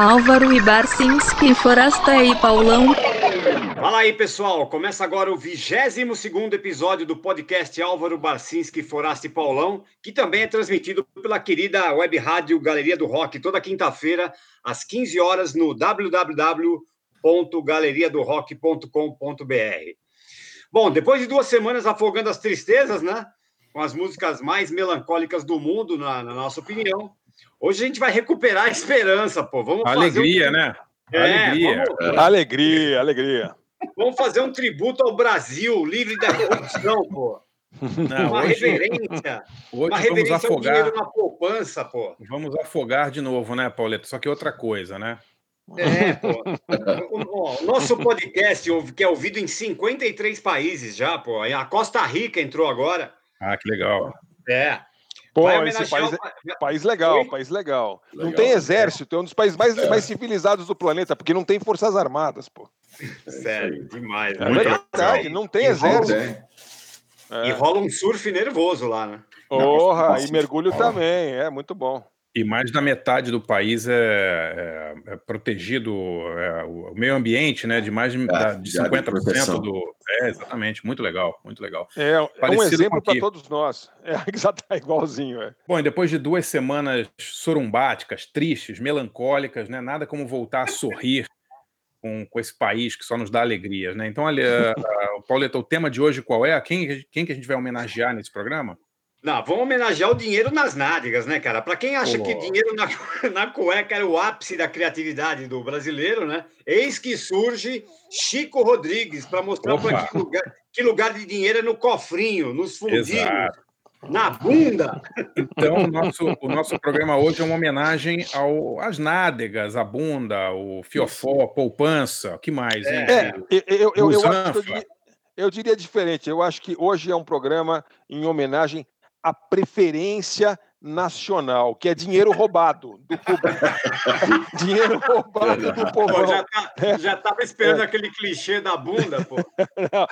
Álvaro e Barcinski, Forasta e Paulão. Fala aí, pessoal. Começa agora o 22 episódio do podcast Álvaro Barcinski, Forasta e Paulão, que também é transmitido pela querida web rádio Galeria do Rock, toda quinta-feira, às 15 horas, no www.galeriadorock.com.br. Bom, depois de duas semanas afogando as tristezas, né? Com as músicas mais melancólicas do mundo, na, na nossa opinião, Hoje a gente vai recuperar a esperança, pô. Vamos alegria, um... né? É, alegria. Vamos... Alegria, alegria. Vamos fazer um tributo ao Brasil, livre da corrupção, pô. Não, uma hoje, reverência. Hoje uma reverência vamos afogar. dinheiro na poupança, pô. Vamos afogar de novo, né, Pauleta? Só que outra coisa, né? É, pô. O, nosso podcast, que é ouvido em 53 países já, pô. A Costa Rica entrou agora. Ah, que legal. É. Pô, esse país, é, país legal, país legal. legal. Não tem exército, é um dos países mais, é. mais civilizados do planeta, porque não tem forças armadas, pô. Sério, demais. É verdade, não tem e exército. Rola, é. E rola um surf nervoso lá, né? Porra, e mergulho também, é muito bom. E mais da metade do país é, é, é protegido, é, o meio ambiente, né? De mais de, é, de 50% do. É, exatamente, muito legal, muito legal. É, é um exemplo para todos nós. É, tá igualzinho. É. Bom, e depois de duas semanas sorumbáticas, tristes, melancólicas, né? Nada como voltar a sorrir com, com esse país que só nos dá alegrias, né? Então, olha, Pauleta, o tema de hoje qual é? Quem, quem que a gente vai homenagear nesse programa? Não, vamos homenagear o dinheiro nas nádegas, né, cara? Para quem acha oh. que dinheiro na, na cueca era o ápice da criatividade do brasileiro, né? Eis que surge Chico Rodrigues para mostrar para que lugar, que lugar de dinheiro é no cofrinho, nos fundinhos, Exato. na bunda. Então, o nosso, o nosso programa hoje é uma homenagem ao, às nádegas, a bunda, o fiofó, a poupança, o que mais? Hein? É, eu, eu, eu, eu, acho, eu diria diferente. Eu acho que hoje é um programa em homenagem a preferência nacional, que é dinheiro roubado do público. dinheiro roubado do povo. Já, tá, já tava esperando é. aquele clichê da bunda, pô. Não,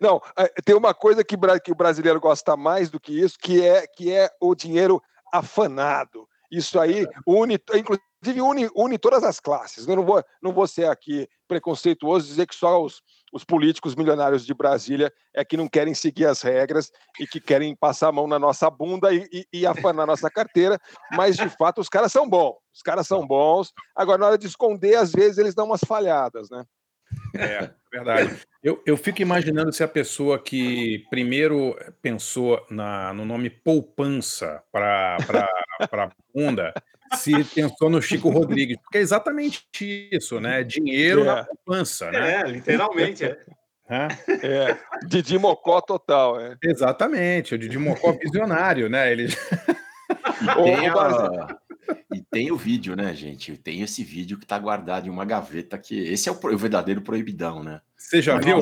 não, é, tem uma coisa que, que o brasileiro gosta mais do que isso, que é, que é o dinheiro afanado. Isso aí une, inclusive une, une todas as classes. Eu não vou, não vou ser aqui preconceituoso dizer que só os, os políticos milionários de Brasília é que não querem seguir as regras e que querem passar a mão na nossa bunda e, e, e afanar nossa carteira, mas de fato os caras são bons, os caras são bons. Agora, na hora de esconder, às vezes eles dão umas falhadas, né? É, verdade. Eu, eu fico imaginando se a pessoa que primeiro pensou na, no nome poupança para a bunda se pensou no Chico Rodrigues, porque é exatamente isso, né? Dinheiro é. na poupança, né? É, literalmente, é. É, Didi Mocó total, é. Exatamente, o Didi Mocó visionário, né? Ele... E tem, a... e tem, o vídeo, né, gente? Tem esse vídeo que tá guardado em uma gaveta que esse é o, o verdadeiro proibidão, né? Você já viu?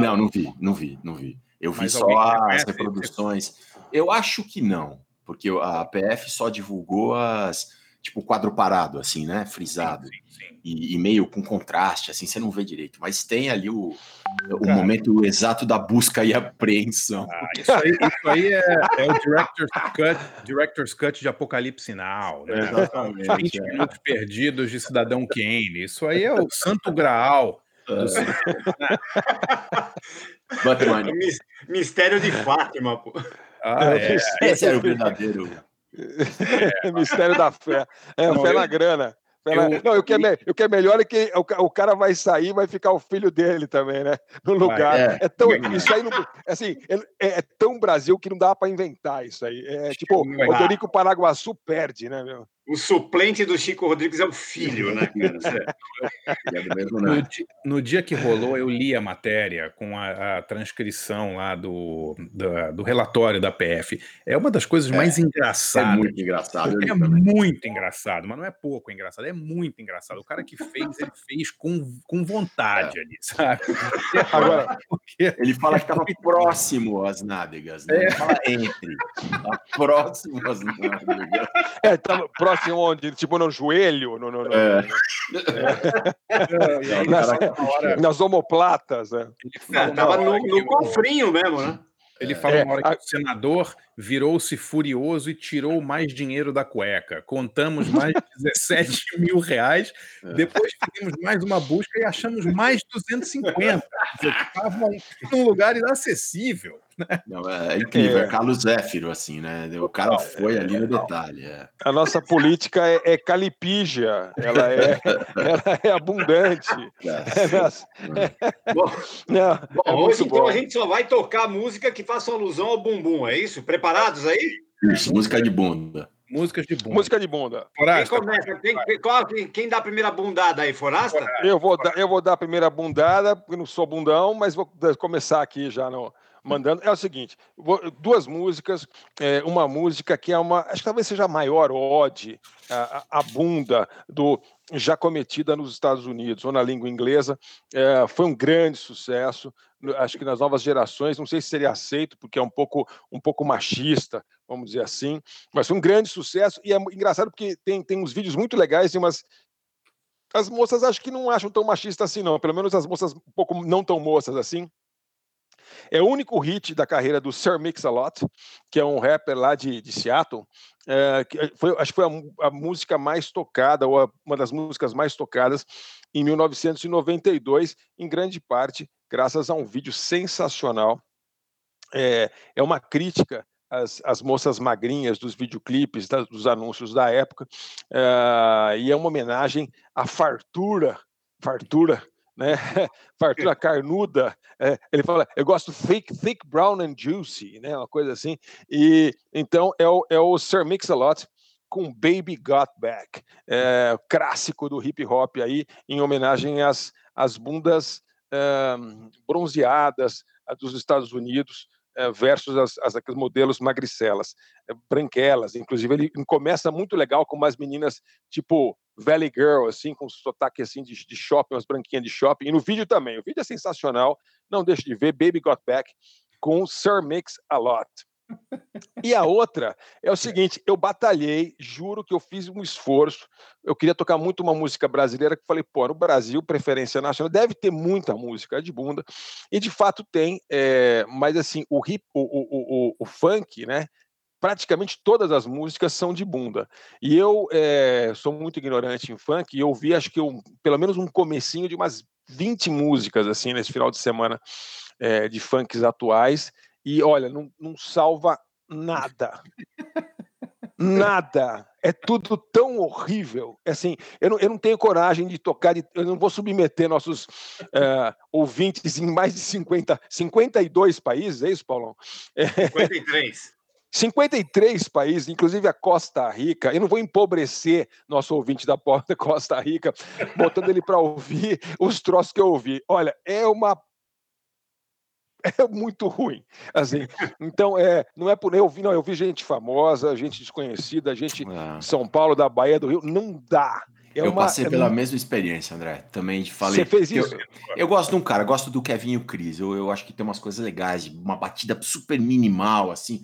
Não, não vi, não vi, não vi. Eu vi Mas só as reproduções. Eu acho que não porque a PF só divulgou as tipo quadro parado, assim, né? Frisado. Sim, sim, sim. E, e, meio com contraste, assim, você não vê direito. Mas tem ali o, o momento exato da busca e apreensão. Ah, isso aí, isso aí é, é, o Director's Cut, Director's Cut de Apocalipse Now, né? Exatamente. 20 é. minutos perdidos de Cidadão Kane. Isso aí é o santo graal. Do... Mistério de Fátima, pô. Ah, é. Esse era o verdadeiro. É, mistério da fé. É, não, fé eu, na grana. Fé eu, na... Não, o que, é, o que é melhor é que o, o cara vai sair vai ficar o filho dele também, né? No lugar. É, é tão, isso aí, não, assim, é, é, tão Brasil que não dá para inventar isso aí. É, tipo, o Rodrigo Paraguaçu perde, né, meu? O suplente do Chico Rodrigues é o filho, né? no, dia, no, dia que rolou, eu li a matéria com a, a transcrição lá do, do, do, relatório da PF. É uma das coisas é, mais engraçadas. É muito engraçado. É muito engraçado, mas não é pouco engraçado, é muito engraçado. O cara que fez, ele fez com, com vontade é. ali, sabe? Agora, porque... ele fala que estava próximo às nádegas, né? Ele fala entre. Tá próximo às nádegas. É, estava próximo assim onde? Tipo no joelho? No, no, no, é. é. nas, nas, omoplatas. Né? É, tava no, no cofrinho mesmo, né? Ele é. falou é, hora que a... o senador virou-se furioso e tirou mais dinheiro da cueca. Contamos mais de 17 mil reais. É. Depois fizemos mais uma busca e achamos mais 250. Estavam num lugar inacessível. Né? Não, é incrível, é. é Carlos Zéfiro, assim, né? O cara foi ali no detalhe. É. A nossa política é, é calipígia, ela é, ela é abundante. É. Bom, Não, bom hoje então a gente só vai tocar música que faça alusão ao bumbum, é isso? Preparados aí? Isso, música de bunda. Músicas de bunda. Música de bunda. Quem começa? Quem, qual, quem, dá a primeira bundada aí? Forasta? Eu vou, dar, eu vou dar a primeira bundada, porque não sou bundão, mas vou começar aqui já no, mandando. É o seguinte: duas músicas, é, uma música que é uma, acho que talvez seja a maior ode à, bunda do já cometida nos Estados Unidos ou na língua inglesa, é, foi um grande sucesso. Acho que nas novas gerações, não sei se seria aceito, porque é um pouco, um pouco machista, vamos dizer assim, mas foi um grande sucesso. E é engraçado porque tem, tem uns vídeos muito legais e umas as moças acho que não acham tão machista assim, não. Pelo menos as moças um pouco não tão moças assim. É o único hit da carreira do Sir Mix-a-Lot, que é um rapper lá de, de Seattle. É, que foi, acho que foi a, a, música mais tocada, ou a, uma das músicas mais tocadas em 1992, em grande parte graças a um vídeo sensacional. É, é uma crítica às, às, moças magrinhas dos videoclipes, dos anúncios da época, é, e é uma homenagem à fartura, fartura né? Fartura carnuda. É, ele fala, eu gosto thick, thick, brown and juicy, né? Uma coisa assim. E então é o, é o Sir Mix-a-Lot com Baby Got Back, é, clássico do hip hop aí, em homenagem às, às bundas é, bronzeadas dos Estados Unidos, versus as, as, as, modelos magricelas, é, branquelas. Inclusive, ele começa muito legal com umas meninas tipo Valley Girl, assim, com sotaque assim de, de shopping, umas branquinhas de shopping. E no vídeo também. O vídeo é sensacional. Não deixe de ver Baby Got Back com Sir Mix a Lot. E a outra é o seguinte: eu batalhei, juro que eu fiz um esforço. Eu queria tocar muito uma música brasileira, que falei, pô, no Brasil, preferência nacional, deve ter muita música de bunda, e de fato tem, é, mas assim, o, hip, o, o, o, o funk, né? praticamente todas as músicas são de bunda. E eu é, sou muito ignorante em funk e eu vi, acho que eu, pelo menos um comecinho de umas 20 músicas, assim, nesse final de semana é, de funks atuais. E, olha, não, não salva nada. Nada. É tudo tão horrível. É assim, eu não, eu não tenho coragem de tocar, de, eu não vou submeter nossos uh, ouvintes em mais de 50, 52 países, é isso, Paulão? 53. 53 países, inclusive a Costa Rica. Eu não vou empobrecer nosso ouvinte da Costa Rica, botando ele para ouvir os troços que eu ouvi. Olha, é uma é muito ruim, assim. Então, é, não é por eu vi, não, eu vi gente famosa, gente desconhecida, gente de São Paulo, da Bahia, do Rio, não dá. É eu uma, passei é pela mesma experiência, André. Também falei. Você fez isso? Eu, eu, gosto de um cara, gosto do Kevin e o Cris. Eu, eu acho que tem umas coisas legais, uma batida super minimal, assim.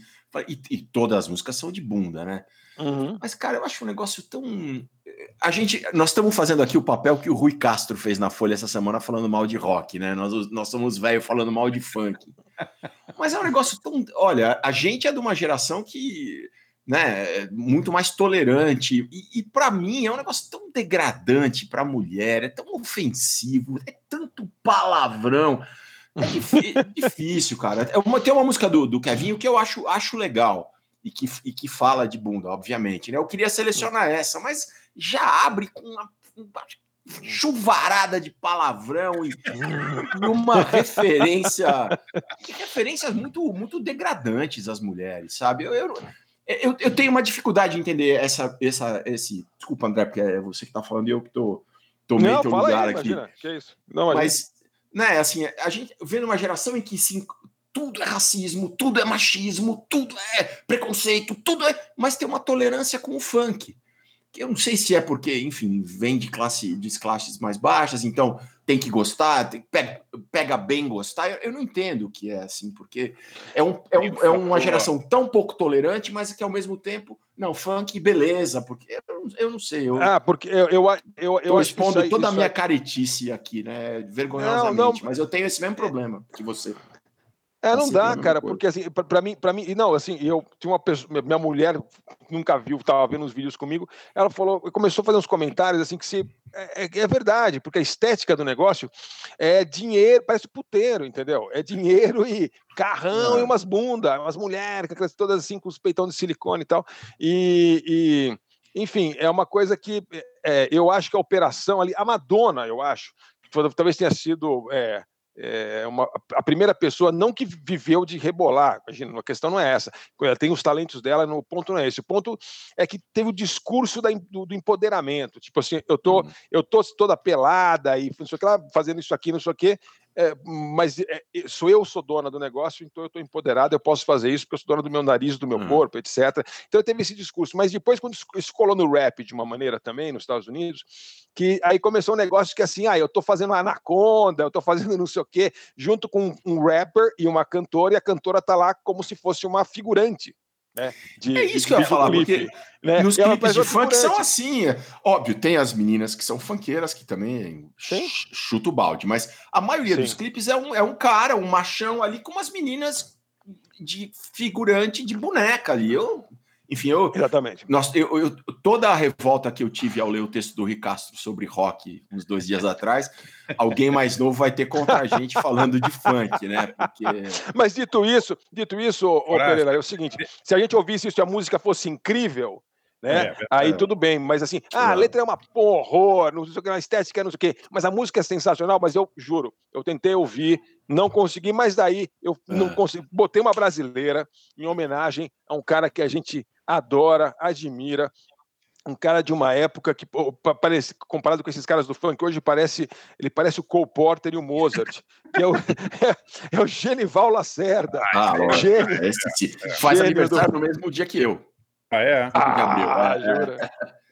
E, e, todas as músicas são de bunda, né? Uhum. Mas, cara, eu acho um negócio tão. A gente. Nós estamos fazendo aqui o papel que o Rui Castro fez na Folha essa semana falando mal de rock, né? Nós, nós somos velhos falando mal de funk. Mas é um negócio tão. Olha, a gente é de uma geração que. Né, é muito mais tolerante. E, e para mim é um negócio tão degradante para a mulher, é tão ofensivo, é tanto palavrão. É difícil, cara. É uma, tem uma música do, do Kevinho que eu acho, acho legal e que, e que fala de bunda, obviamente. Né? Eu queria selecionar essa, mas já abre com uma, uma chuvarada de palavrão e, e uma referência. referências muito, muito degradantes às mulheres, sabe? Eu, eu, eu, eu, tenho uma dificuldade de entender essa, essa, esse. Desculpa, André, porque é você que está falando e eu que estou tô, tô meio teu lugar aí, aqui. Imagina, que é isso. Não, mas né, assim, a gente vê numa geração em que sim, tudo é racismo, tudo é machismo, tudo é preconceito, tudo é, mas tem uma tolerância com o funk. Que eu não sei se é porque, enfim, vem de classe de classes mais baixas, então tem que gostar, tem, pega, pega, bem gostar. Eu, eu, não entendo o que é assim, porque é, um, é, um, é uma geração tão pouco tolerante, mas que ao mesmo tempo, não, funk, beleza, porque eu, eu não sei. Eu, ah, porque eu, eu, eu, eu respondo aí, toda a minha caretice aqui, né? Vergonhosamente, não, não, mas eu tenho esse mesmo problema que você. É, não dá, cara, porque assim, para mim, para mim, e não, assim, eu tinha uma pessoa, minha mulher nunca viu, tava vendo os vídeos comigo, ela falou, começou a fazer uns comentários assim que se é, é, é verdade, porque a estética do negócio é dinheiro, parece puteiro, entendeu? É dinheiro e carrão e umas bundas, umas mulheres, todas assim com os peitão de silicone e tal, e, e enfim, é uma coisa que é, eu acho que a operação ali, a Madonna, eu acho, talvez tenha sido é, é uma, a primeira pessoa não que viveu de rebolar, imagina, a questão não é essa. Ela tem os talentos dela, no ponto não é esse. O ponto é que teve o discurso da, do, do, empoderamento. Tipo assim, eu tô, uhum. eu tô toda pelada e não sei o que lá, fazendo isso aqui, não sei o que, é, mas é, sou eu sou dona do negócio, então eu estou empoderado, eu posso fazer isso porque eu sou dona do meu nariz, do meu uhum. corpo, etc. Então teve esse discurso. Mas depois, quando isso colou no rap de uma maneira também, nos Estados Unidos, que aí começou um negócio que assim, ah, eu estou fazendo anaconda, eu estou fazendo não sei o quê, junto com um rapper e uma cantora, e a cantora tá lá como se fosse uma figurante. Né? De, é isso que eu ia falar, clipe, porque né? nos clipes de funk são assim. É, óbvio, tem as meninas que são funkeiras, que também chuta o balde, mas a maioria Sim. dos clipes é um, é um cara, um machão ali com umas meninas de figurante de boneca ali. Eu enfim, eu. Exatamente. Nós, eu, eu, toda a revolta que eu tive ao ler o texto do Ricastro sobre rock uns dois dias atrás, alguém mais novo vai ter contra a gente falando de funk, né? Porque... Mas dito isso, dito isso, ô, Pereira, é o seguinte: se a gente ouvisse isso e a música fosse incrível, né? É, Aí tudo bem, mas assim, ah, a letra é uma porra, não sei o que, a estética não sei o que, mas a música é sensacional, mas eu juro, eu tentei ouvir, não consegui, mas daí eu não é. consegui, botei uma brasileira em homenagem a um cara que a gente adora, admira. Um cara de uma época que parece comparado com esses caras do funk hoje parece ele parece o Cole Porter e o Mozart, que é o, é, é o Genival Lacerda. Ah, é, gênio, esse, faz aniversário do... no mesmo dia que eu. Ah, é? Ah, de abril.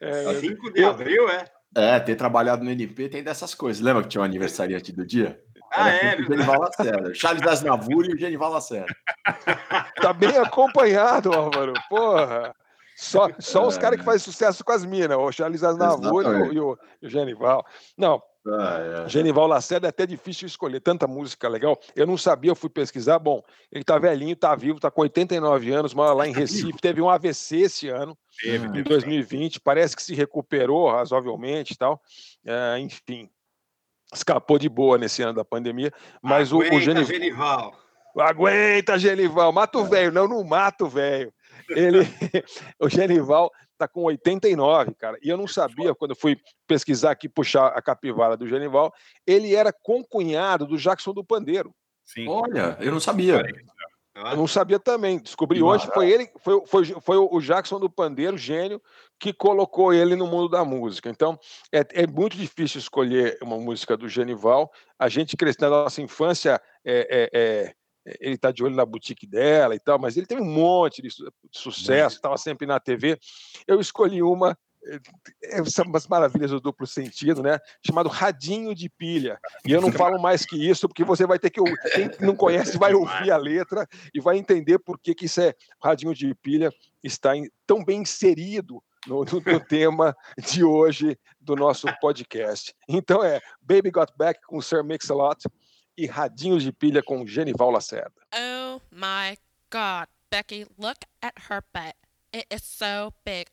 É, é, 5 de abril, é? É, ter trabalhado no NP tem dessas coisas. Lembra que tinha um aniversariante do dia? Ah, é? O Genival Lacerda. Charles Aznavour e o Genival Lacerda. Tá bem acompanhado, Álvaro. Porra. Só, só os caras que fazem sucesso com as minas, o Charles Aznavour e o, e o Genival. Não, ah, é. Genival Lacerda é até difícil escolher, tanta música legal. Eu não sabia, eu fui pesquisar. Bom, ele tá velhinho, tá vivo, tá com 89 anos, mora lá em Recife. Teve um AVC esse ano, em 2020. Parece que se recuperou razoavelmente e tal. É, enfim, escapou de boa nesse ano da pandemia. Mas Aguenta, o, o Genival... Genival. Aguenta, Genival. Mata o velho, não, não mata o velho. Ele, o Genival tá com 89, cara. E eu não sabia, quando eu fui pesquisar aqui, puxar a capivara do Genival, ele era concunhado do Jackson do Pandeiro. Sim. Olha, eu não sabia. Eu não sabia também. Descobri hoje, foi ele, foi, foi, foi o Jackson do Pandeiro, gênio, que colocou ele no mundo da música. Então, é, é muito difícil escolher uma música do Genival. A gente cresceu na nossa infância, é, é, é ele está de olho na boutique dela e tal, mas ele teve um monte de sucesso, estava sempre na TV. Eu escolhi uma é, são umas maravilhas do duplo sentido, né? Chamado radinho de pilha. E eu não falo mais que isso, porque você vai ter que. Quem não conhece vai ouvir a letra e vai entender por que, que isso é radinho de pilha, está em, tão bem inserido no, no, no, tema de hoje do nosso podcast. Então é Baby Got Back com Sir Mix-a-Lot e Radinho de Pilha com Genival Lacerda. Oh my God, Becky, look at her butt. It is so big.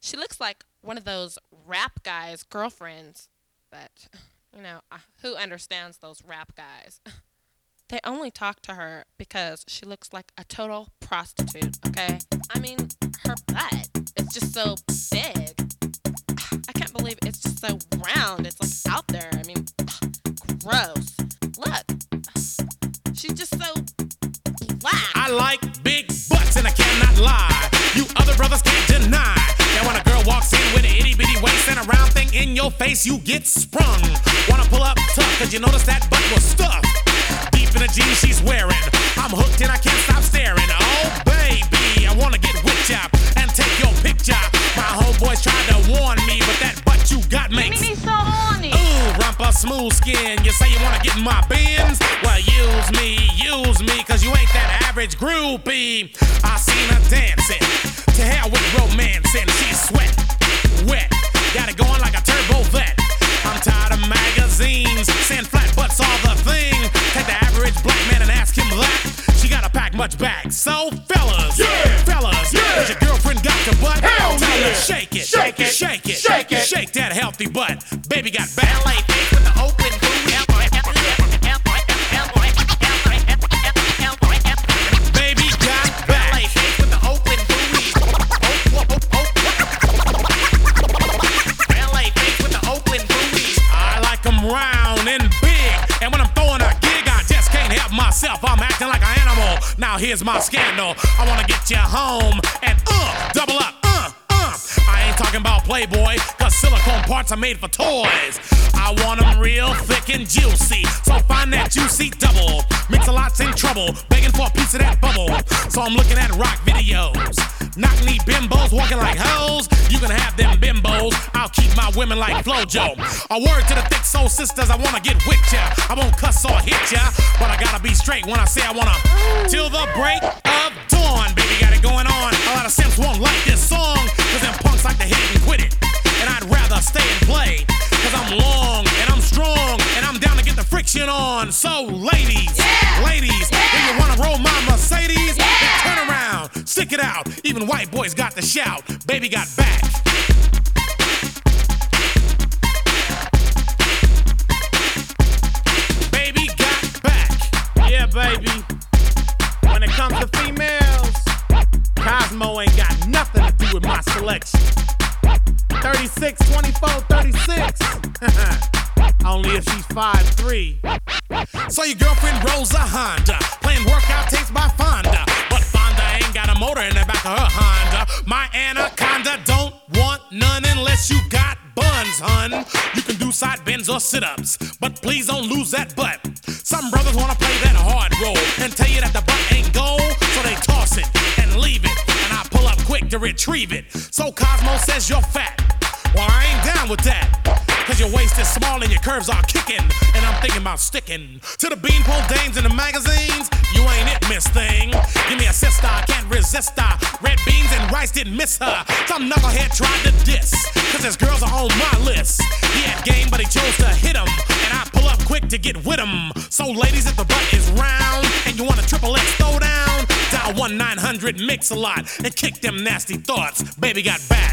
She looks like one of those rap guys' girlfriends. But, you know, uh, who understands those rap guys? They only talk to her because she looks like a total prostitute, okay? I mean, her butt is just so big. I can't believe it's just so round. It's like out there. I mean, gross. Look, she's just so black. I like big butts and I cannot lie. You other brothers can't deny. That when a girl walks in with an itty bitty waist and a round thing in your face, you get sprung. Wanna pull up tough, cause you notice that butt was stuffed. Deep in the jeans she's wearing. I'm hooked and I can't stop staring. Oh, baby, I wanna get with ya and take your picture. My homeboys tried to warn me, but that butt you got makes me so horny. Ooh, rumpa smooth skin. You say you wanna get in my bins? Well, use me, use me, cause you ain't that average groupie. I seen her dancing. To hell with romance, and she's sweat, wet. Got it butt. Baby got back. LA with the open with the open LA with the open I like them round and big. And when I'm throwing a gig, I just can't help myself. I'm acting like an animal. Now here's my scandal. I wanna get you home are made for toys. I want them real thick and juicy, so find that juicy double. Mix a lot's in trouble, begging for a piece of that bubble. So I'm looking at rock videos. Knock knee bimbos walking like hoes. You can have them bimbos. I'll keep my women like Flojo. A word to the thick soul sisters, I wanna get with ya. I won't cuss or hit ya, but I gotta be straight when I say I wanna. Till the break of dawn, baby, got it going on. A lot of simps won't like this song, cause them punks like to hit and quit it. And I'd rather stay and play, cause I'm long and I'm strong and I'm down to get the friction on. So, ladies, yeah. ladies, yeah. if you wanna roll my Mercedes, yeah. then turn around, stick it out. Even white boys got to shout, baby got back. Baby got back. Yeah, baby. When it comes to females, Cosmo ain't got nothing to do with my selection. 36, 24, 36. Only if she's 5'3. So your girlfriend rolls a Honda, playing workout tapes by Fonda. But Fonda ain't got a motor in the back of her Honda. My anaconda don't want none unless you got buns, hun. You can do side bends or sit ups, but please don't lose that butt. Some brothers wanna play that hard role and tell you that the butt ain't gold, so they toss it and leave it. And I pull up quick to retrieve it. So Cosmo says you're fat. Well, I ain't down with that. Cause your waist is small and your curves are kicking. And I'm thinking about sticking to the beanpole dames in the magazines. You ain't it, miss thing. Give me a sister, I can't resist her. Red beans and rice didn't miss her. Some knucklehead tried to diss. Cause his girls are on my list. He had game, but he chose to hit him. And I pull up quick to get with him. So, ladies, if the butt is round and you want a triple X throw down, dial 1 900 mix a lot and kick them nasty thoughts. Baby got back.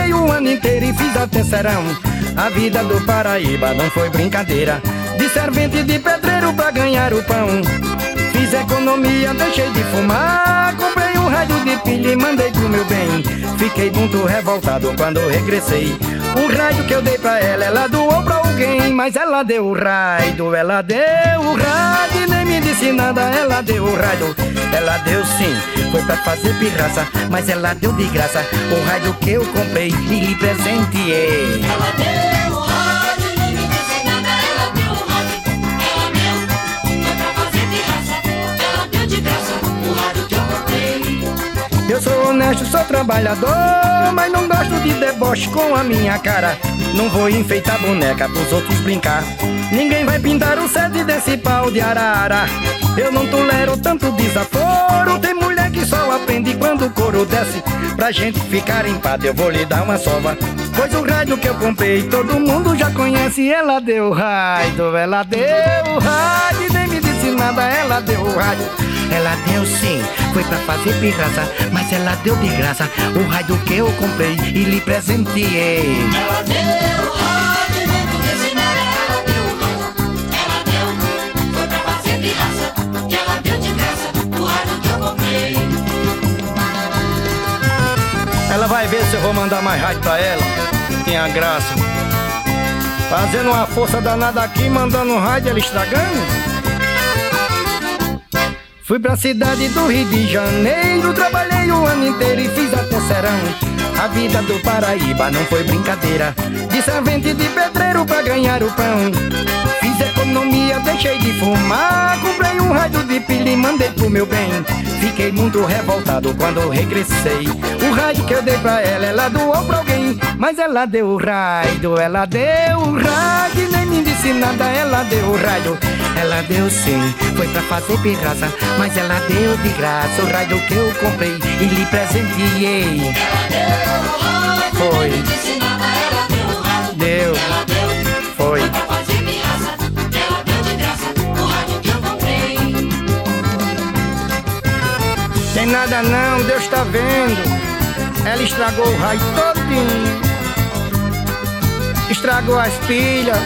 trabalhei um ano inteiro e fiz até serão. A vida do Paraíba não foi brincadeira, de servente de pedreiro pra ganhar o pão. Fiz economia, deixei de fumar, comprei um rádio de pilha e mandei pro meu bem. Fiquei muito revoltado quando regressei. O raio que eu dei pra ela, ela doou pra alguém. Mas ela deu o raio, ela deu o raio. Nem me disse nada, ela deu o raio. Ela deu sim, foi pra fazer pirraça. Mas ela deu de graça o raio que eu comprei e lhe presenteei. Ela deu o Eu sou trabalhador, mas não gosto de deboche com a minha cara. Não vou enfeitar boneca pros outros brincar. Ninguém vai pintar o sede desse pau de arara. Eu não tolero tanto desaforo. Tem mulher que só aprende quando o couro desce. Pra gente ficar em eu vou lhe dar uma sova. Pois o rádio que eu comprei, todo mundo já conhece. Ela deu raio, ela deu raio. Nem me disse nada, ela deu raio. Ela deu sim, foi pra fazer pirraça, mas ela deu de graça o raio que eu comprei e lhe presenteei. Ela deu raio, nem me disse nada, ela deu raio. Ela deu, foi pra fazer pirraça, e ela deu de graça o raio que eu comprei. Ela vai ver se eu vou mandar mais rádio pra ela. Tinha graça. Fazendo uma força danada aqui, mandando um rádio, ela estragando. Fui pra cidade do Rio de Janeiro, trabalhei o ano inteiro e fiz até serão. A vida do Paraíba não foi brincadeira. De servente de pedreiro pra ganhar o pão. Fiz economia, deixei de fumar. Comprei um raio de pilha e mandei pro meu bem. Fiquei muito revoltado quando regressei. O raio que eu dei pra ela, ela doou pra alguém. Mas ela deu o raio, ela deu o raio. Nem me disse nada, ela deu o raio. Ela deu sim, foi pra fazer pirraça. Mas ela deu de graça o raio que eu comprei e lhe presenteei. Foi. Deu. Foi. Tem nada não, Deus tá vendo. Ela estragou o raio todinho. Estragou as pilhas.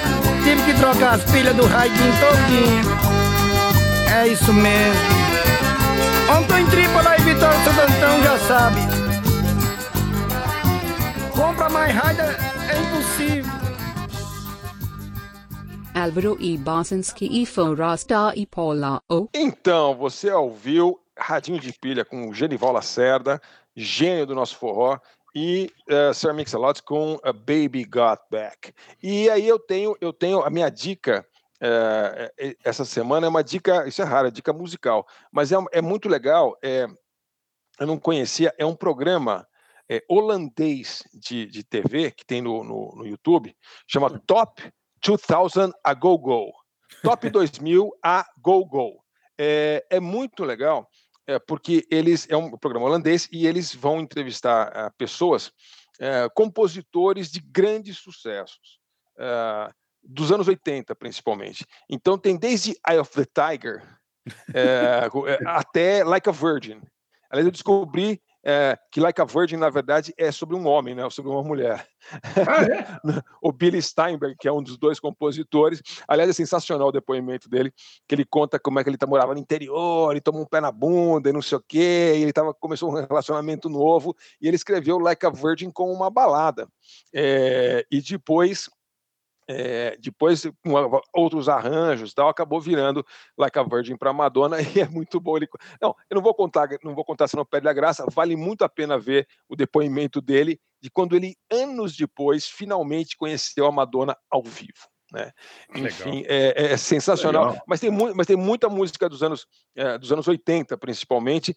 Tive que trocar as pilhas do raio todinho. É isso mesmo. Ontem em Trípola e Vitória Santo Antão já sabe. Compra mais raio é impossível. Álvaro e Basinski e Forrasta e Paula O. Então, você ouviu Radinho de Pilha com o Genival Lacerda, gênio do nosso forró, e uh, Sir Mix-a-Lot com a Baby Got Back. E aí eu tenho, eu tenho a minha dica uh, essa semana é uma dica, isso é raro, é dica musical, mas é, é muito legal. É, eu não conhecia, é um programa é, holandês de, de TV que tem no, no, no YouTube, chama Top 2000 a Go Go. Top 2000 a Go Go. É, é muito legal, é, porque eles é um programa holandês e eles vão entrevistar uh, pessoas, uh, compositores de grandes sucessos, uh, dos anos 80 principalmente. Então tem desde Eye of the Tiger até Like a Virgin. Aliás, eu descobri é, que Like a Virgin, na verdade, é sobre um homem, né? sobre uma mulher. Ah, é? o Billy Steinberg, que é um dos dois compositores, aliás, é sensacional o depoimento dele, que ele conta como é que ele tá, morava no interior, e tomou um pé na bunda e não sei o quê, e ele tava, começou um relacionamento novo, e ele escreveu Like a Virgin com uma balada. É, e depois é, depois, com outros arranjos, tal, acabou virando Like a Virgin para Madonna e é muito bom. Ele... Não, eu não vou contar, não vou contar se não perde a graça. Vale muito a pena ver o depoimento dele de quando ele anos depois finalmente conheceu a Madonna ao vivo. Né? Enfim, é, é, sensacional. Mas tem, mas tem muita música dos anos, é, dos anos 80, principalmente,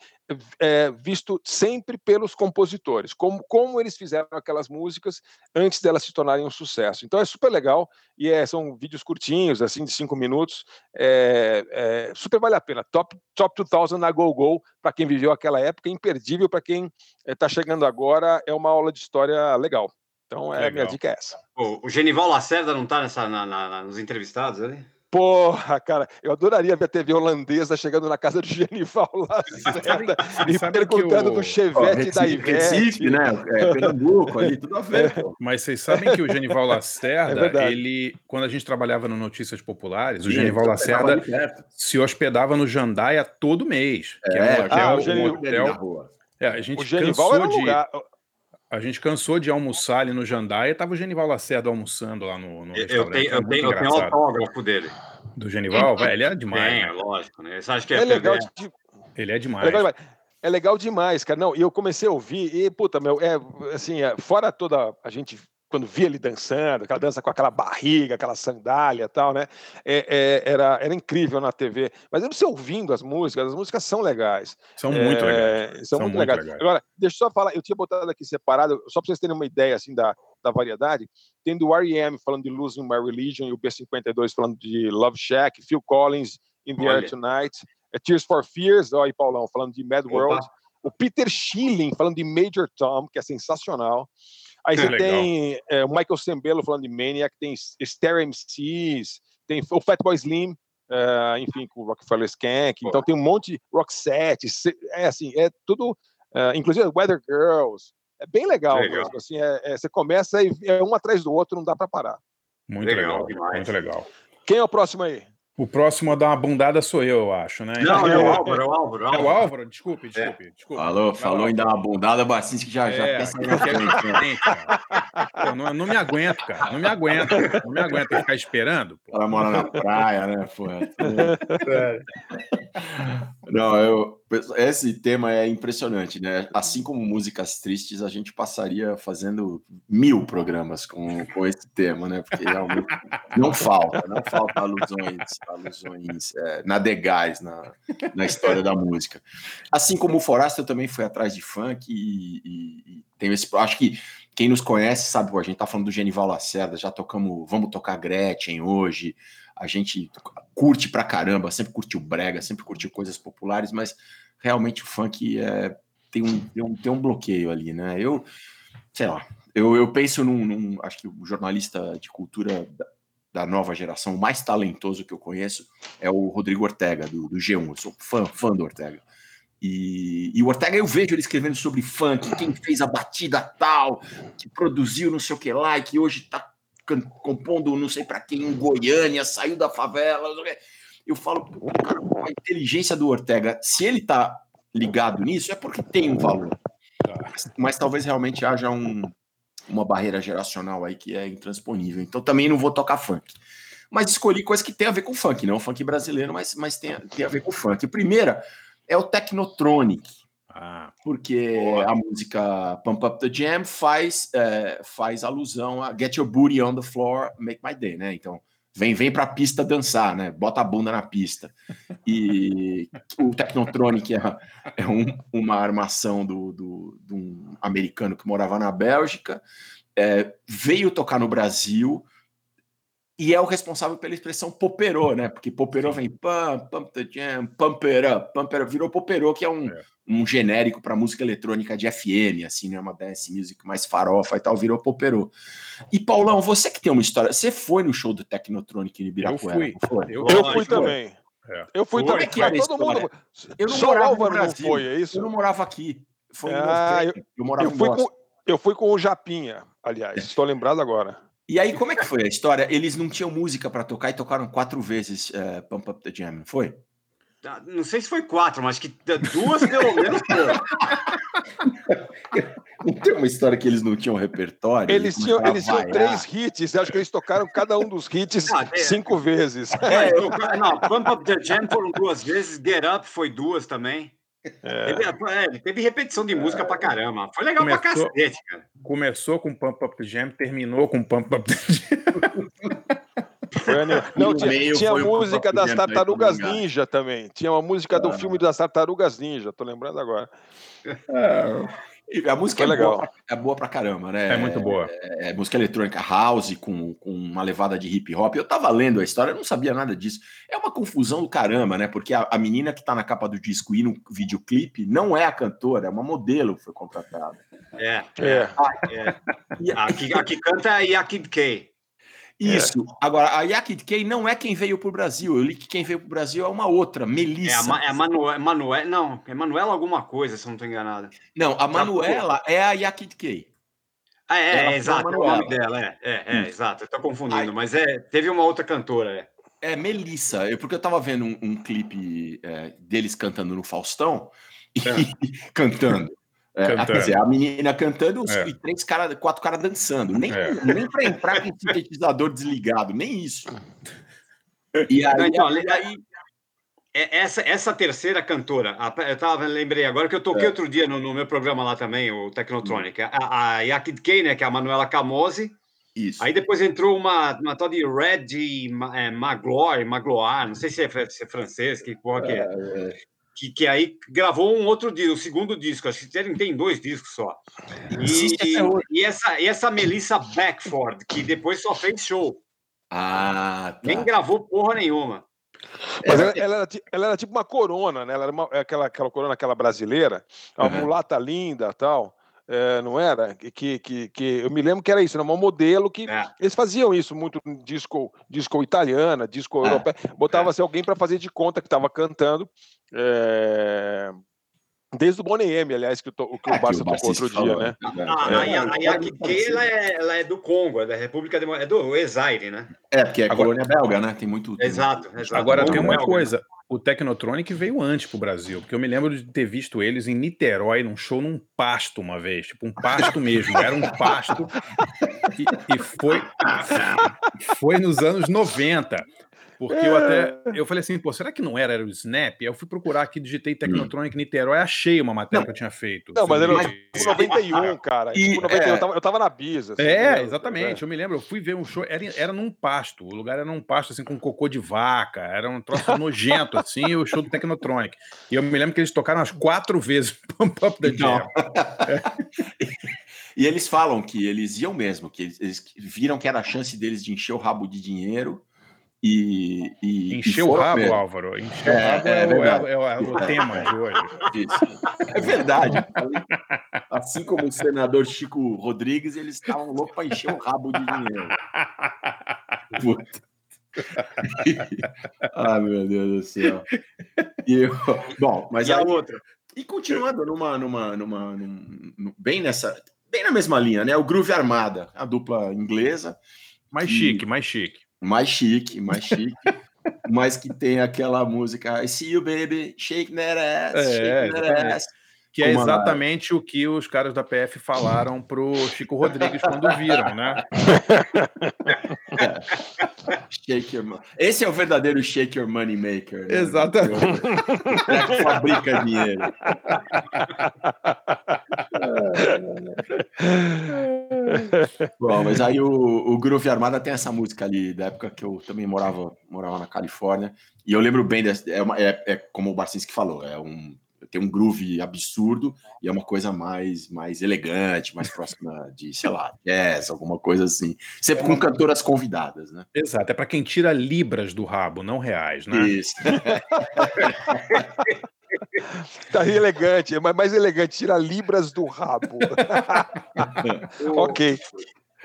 é, visto sempre pelos compositores, como, como eles fizeram aquelas músicas antes delas se tornarem um sucesso. Então é super legal e é, são vídeos curtinhos, assim, de cinco minutos. É, é, super vale a pena. Top, top 2000 na Go Go, para quem viveu aquela época, imperdível para quem está chegando agora. É uma aula de história legal. Então, é, a minha dica é essa. O, o Genival Lacerda não está nessa, na, na, nos entrevistados ali? Porra, cara, eu adoraria ver a TV holandesa chegando na casa do Genival Lacerda e perguntando o... do Chevette da Ivete. Recife, né? É, Pernambuco, ali, tudo a ver. É. Mas vocês sabem que o Genival Lacerda, é ele, quando a gente trabalhava no Notícias Populares, o Genival Lacerda se hospedava no Jandaia todo mês. Que é, um hotel, ah, um hotel... É, a gente o Genival cansou era um lugar... de a gente cansou de almoçar ali no Jandaia e tava o Genival Lacerda almoçando lá no, no eu Tenho, eu, tenho, eu tenho autógrafo dele. Do Genival? Vai, ele é demais. É, lógico, né? Você acha que é, é legal de... Ele é demais. É legal, é legal demais, cara. Não, e eu comecei a ouvir, e, puta, meu, é assim, é, fora toda a gente quando via ele dançando, aquela dança com aquela barriga, aquela sandália e tal, né? É, é, era, era incrível na TV. Mas você ouvindo as músicas, as músicas são legais. São muito legais. São, são muito, muito legais. legais. Agora, deixa eu só falar, eu tinha botado aqui separado, só para vocês terem uma ideia assim da, da variedade. Tem do R.E.M. falando de Losing My Religion e o B52 falando de Love Shack, Phil Collins, In the Olha. Air Tonight, é Tears for Fears, ó, aí Paulão, falando de Mad World. Opa. O Peter Schilling falando de Major Tom, que é sensacional. Aí você é tem é, o Michael Sembello falando de Maniac, tem Stereo MCs, tem o Fatboy Slim, uh, enfim, com o Rockefeller Skank, então tem um monte de Roxette, é assim, é tudo, uh, inclusive Weather Girls, é bem legal, legal. Mesmo, assim, é, é, você começa e é um atrás do outro, não dá para parar. Muito legal, legal muito legal. Quem é o próximo aí? O próximo a dar uma bundada sou eu, eu acho, né? Não, é o Álvaro, é o Álvaro. É o Álvaro, desculpe, desculpe. É. desculpe. Falou, falou em dar uma bundada, Bacinski que já, é, já pensa na frente. Pô, não, não, me aguento, cara. Não me aguento. Não me aguento ficar esperando. Ela mora na praia, né? Pô. É. Não, eu, esse tema é impressionante, né? Assim como músicas tristes, a gente passaria fazendo mil programas com, com esse tema, né? Porque realmente não falta, não falta alusões, alusões é, nadegais na, na história da música. Assim como o Forasta, eu também fui atrás de funk e, e, e tenho esse. Acho que quem nos conhece sabe, a gente tá falando do Genival Lacerda, já tocamos, vamos tocar Gretchen hoje a gente curte pra caramba, sempre curtiu brega, sempre curtiu coisas populares, mas realmente o funk é, tem, um, tem, um, tem um bloqueio ali, né? Eu, sei lá, eu, eu penso num, num Acho que o jornalista de cultura da, da, nova geração, o mais talentoso que eu conheço, é o Rodrigo Ortega, do, do G1. Eu sou fã, fã do Ortega. E, e, o Ortega eu vejo ele escrevendo sobre funk, quem fez a batida tal, que produziu não sei o que lá, e que hoje tá compondo não sei para quem em Goiânia, saiu da favela. Eu falo, cara, a inteligência do Ortega, se ele tá ligado nisso, é porque tem um valor. Mas, mas talvez realmente haja um, uma barreira geracional aí que é intransponível. Então também não vou tocar funk. Mas escolhi coisas que tem a ver com funk, não funk brasileiro, mas, mas tem, tem a ver com funk. A primeira é o Technotronic. Ah, porque boa. a música Pump Up the Jam faz, é, faz alusão a Get Your Booty on the Floor, Make My Day, né? Então, vem, vem pra pista dançar, né? Bota a bunda na pista. E o Technotronic é, é um, uma armação do, do, de um americano que morava na Bélgica, é, veio tocar no Brasil e é o responsável pela expressão poperô, né? Porque poperô vem jam, up, pump it up, virou poperô, que é um, é um genérico para música eletrônica de FM, assim, né? Uma dance music mais farofa e tal, virou poperô. E Paulão, você que tem uma história, você foi no show do Technotronic em Ibirapuera? Eu fui. Eu, eu fui também. É. Eu fui também. Que era todo mundo. Eu não Só morava Álvaro no Brasil. não foi, é isso? Eu não morava aqui. Foi ah, eu, eu, morava eu fui com, eu fui com o Japinha, aliás. Estou lembrado agora. E aí, como é que foi a história? Eles não tinham música para tocar e tocaram quatro vezes uh, Pump Up the Jam, não foi? Ah, não sei se foi quatro, mas que duas pelo menos Não tem uma história que eles não tinham repertório? Eles tinham, eles tinham três hits, acho que eles tocaram cada um dos hits não, é, cinco vezes. É, não, Pump Up the Jam foram duas vezes, Get Up foi duas também. É. Teve, é, teve, repetição de música pra caramba. Foi legal começou, pra cacete, cara. Começou com Pump Up the Jam, terminou com Pump Up the Jam. Não, tinha, tinha música das Tartarugas Ninja também. Tinha uma música do ah. filme das Tartarugas Ninja, tô lembrando agora. É. A música é legal. Boa, é boa pra caramba, né? É muito boa. É, é, música eletrônica house com, com uma levada de hip hop. Eu tava lendo a história, eu não sabia nada disso. É uma confusão do caramba, né? Porque a, a menina que tá na capa do disco e no videoclipe não é a cantora, é uma modelo que foi contratada. É. é. Ah, é. A, que, a que canta é a Kid K. Isso. É. Agora, a Yakid Kay não é quem veio para o Brasil. Eu li que quem veio para o Brasil é uma outra, Melissa. É a, é a Manuel, Manuel, não, é Manuela alguma coisa, se eu não estou enganado. Não, a Manuela é a Yakid Kay. Ah, é, é exato, é o nome dela, é, é, é hum. exato, eu tô confundindo, Ai. mas é, teve uma outra cantora, é. É, Melissa, eu, porque eu tava vendo um, um clipe é, deles cantando no Faustão, e, é. cantando, é, quer dizer, a menina cantando é. e três cara, quatro caras dançando. Nem, é. nem para entrar com o sintetizador desligado, nem isso. E aí, então, aí é, essa, essa terceira cantora, eu tava, lembrei agora que eu toquei é. outro dia no, no, meu programa lá também, o Technotronic, a, a Yakid Kay, né, que é a Manuela Camose. Isso. Aí depois entrou uma, uma tal de Red é, Magloire, Magloire, não sei se é, se é francês, que porra que é. É que, que aí gravou um outro disco, o segundo disco, acho que tem, tem dois discos só. E, e, essa, e essa Melissa Beckford, que depois só fez show. Ah, tá. Nem gravou porra nenhuma. Mas ela, ela, era, ela, era, tipo uma corona, né? Ela era uma, aquela, aquela corona, aquela brasileira, uma uhum. mulata linda tal. É, não era? Que, que, que eu me lembro que era isso, era um modelo que é. eles faziam isso muito disco, disco italiana, disco é. europeia, botava-se alguém para fazer de conta que estava cantando. É... Desde o Bonnie M, aliás, que, o, que é, o Barça tocou outro falou, dia, né? né? Ah, é. A Yakike, ela, é, é do Congo, é da República é do Exaire, né? É, porque é Agora, colônia belga, né? Tem muito. Exato, exato. Agora tem uma belga. coisa: o Technotronic veio antes pro Brasil, porque eu me lembro de ter visto eles em Niterói, num show num pasto uma vez, tipo um pasto mesmo, era um pasto, e, e foi, foi nos anos 90. Porque eu até. Eu falei assim, pô, será que não era, era o Snap? Aí eu fui procurar aqui, digitei Technotronic Niterói, achei uma matéria Não. que eu tinha feito. Não, mas era sobre- tipo 91, cara. E- Tipo 91, é. eu, tava, eu tava na Bisa. assim, É, entendeu? exatamente. Eu me lembro, eu fui ver um show, era, era num pasto. O lugar era num pasto, assim, com cocô de vaca. Era um troço nojento, assim, o show do Technotronic. E eu me lembro que eles tocaram umas quatro vezes Pump Up the Jam. E eles falam que eles iam mesmo, que eles, eles viram que era a chance deles de encher o rabo de dinheiro e. e e Encheu o foram rabo, mesmo. Álvaro. Encheu É, o rabo é é, o, é, verdade. o- é o- é o tema de hoje. Isso. É verdade. Assim como o senador Chico Rodrigues, eles estavam loucos para encher o rabo de dinheiro. Puta. ah, meu Deus do céu. E eu- bom, mas E a aí- outra? E continuando numa, numa, numa, num- num- bem nessa, bem na mesma linha, né? O Groove Armada, a dupla inglesa, Mais que- chique, mais chique. Mais chique, mais chique, mas que tem aquela música I see you baby, shake that ass, É, shake that exatamente. ass. Que é exatamente o que os caras da PF falaram pro Chico Rodrigues quando viram, né? Shake your mo- Esse é o verdadeiro shake your money maker. né? Exatamente. É que fabrica dinheiro. Bom, mas aí o, o Groove Armada tem essa música ali da época que eu também morava, morava na Califórnia. E eu lembro bem dessa. É, uma- é- é como o Barcinski falou, é um, tem um groove absurdo e é uma coisa mais, mais elegante, mais próxima de, sei lá, jazz, alguma coisa assim. Sempre com cantoras convidadas, né? Exato, é para quem tira libras do rabo, não reais, né? Isso. Tá elegante, é mais- mais elegante, tira libras do rabo. ok.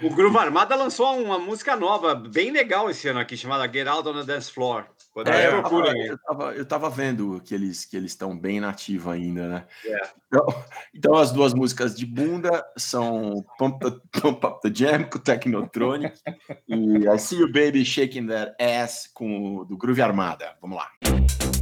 O Groove Armada lançou uma música nova, bem legal esse ano aqui, chamada Get Out on the Dance Floor. É, eu, tava, eu, tava, eu tava vendo que eles que eles estão bem nativos ainda, né? É. Então, então as duas músicas de bunda são Pump, the- Pump Up the Jam com o Technotronic e I See You Baby Shaking That Ass com o do Groove Armada. Vamos lá. Pump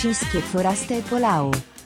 Álvaro e Barcinski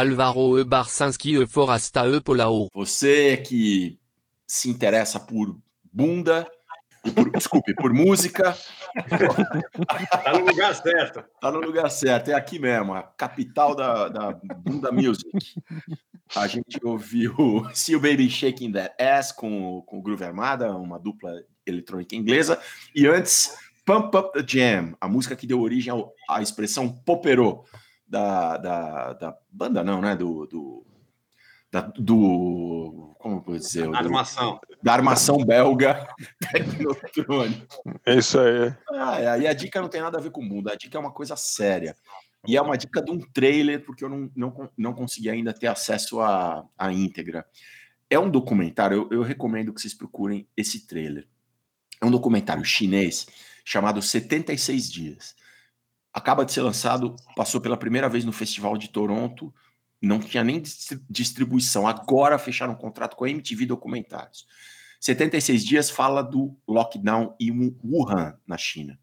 Alvaro e Barcinski e Forasta e Polau. Você que se interessa por bunda, por- desculpe, por música. Tá no lugar certo. Tá no lugar certo, é aqui mesmo, a capital da, da Bunda Music. A gente ouviu See You Baby Shaking That Ass com, com o Groove Armada, uma dupla eletrônica inglesa. E antes, Pump Up the Jam, a música que deu origem à expressão popero da, da, da banda, não, né? Do. do da- do como eu vou dizer? Do- Armação. da armação belga. É isso aí. Ah, é, aí a dica não tem nada a ver com o mundo, a dica é uma coisa séria. E é uma dica de um trailer, porque eu não, não, não consegui ainda ter acesso à, à íntegra. É um documentário, eu, eu recomendo que vocês procurem esse trailer. É um documentário chinês chamado 76 Dias. Acaba de ser lançado, passou pela primeira vez no Festival de Toronto, não tinha nem distri- distribuição. Agora fecharam um contrato com a MTV Documentários. 76 Dias fala do lockdown em Wuhan, na China.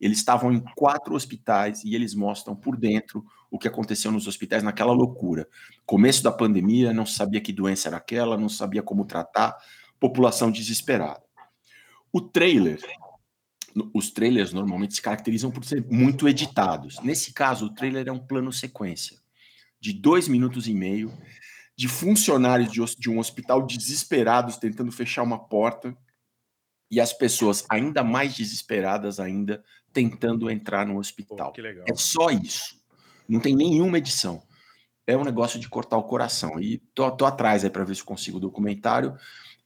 Eles estavam em quatro hospitais e eles mostram por dentro o que aconteceu nos hospitais naquela loucura. Começo da pandemia, não sabia que doença era aquela, não sabia como tratar, população desesperada. O trailer, os trailers normalmente se caracterizam por ser muito editados. Nesse caso, o trailer é um plano sequência de dois minutos e meio de funcionários de, um hospital desesperados tentando fechar uma porta e as pessoas ainda mais desesperadas ainda tentando entrar no hospital. legal. É só isso. Não tem nenhuma edição. É um negócio de cortar o coração. E tô, tô atrás aí para ver se consigo o documentário.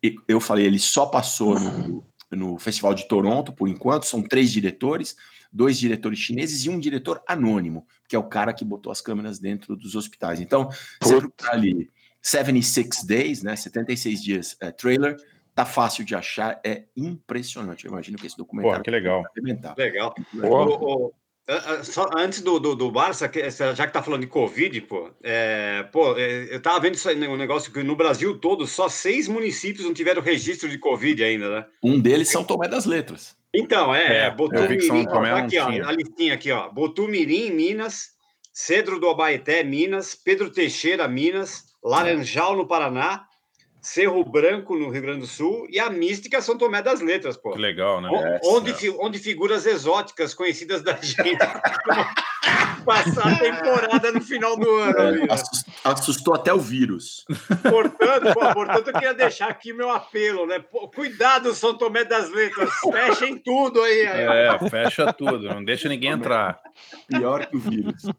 E eu falei, ele só passou no, no Festival de Toronto, por enquanto. São três diretores, dois diretores chineses e um diretor anônimo, que é o cara que botou as câmeras dentro dos hospitais. Então, você procurar ali 76 Days, né? 76 dias é, trailer, tá fácil de achar, é impressionante. Eu imagino que esse documentário Pô, que legal. arrebentar. Legal. Só antes do, do, do Barça, já que tá falando de Covid, pô, é, pô, é, eu tava vendo isso aí, um negócio que no Brasil todo, só seis municípios não tiveram registro de Covid ainda, né? Um deles São Tomé das Letras. Então, é, É, é Botumirim, tá aqui, ó, a listinha aqui, ó, Botumirim, Minas, Cedro do Abaeté, Minas, Pedro Teixeira, Minas, Laranjal, no Paraná, Cerro Branco, no Rio Grande do Sul, e a mística São Tomé das Letras, pô. Que legal, né? O- Onde, fi- onde figuras exóticas conhecidas da gente passar a temporada no final do ano. ali, É, né? assus- assustou até o vírus. Portanto, pô, portanto, eu queria deixar aqui meu apelo, né? Pô, cuidado, São Tomé das Letras, fechem tudo aí. aí. É, fecha tudo, não deixa ninguém entrar. Pior que o vírus.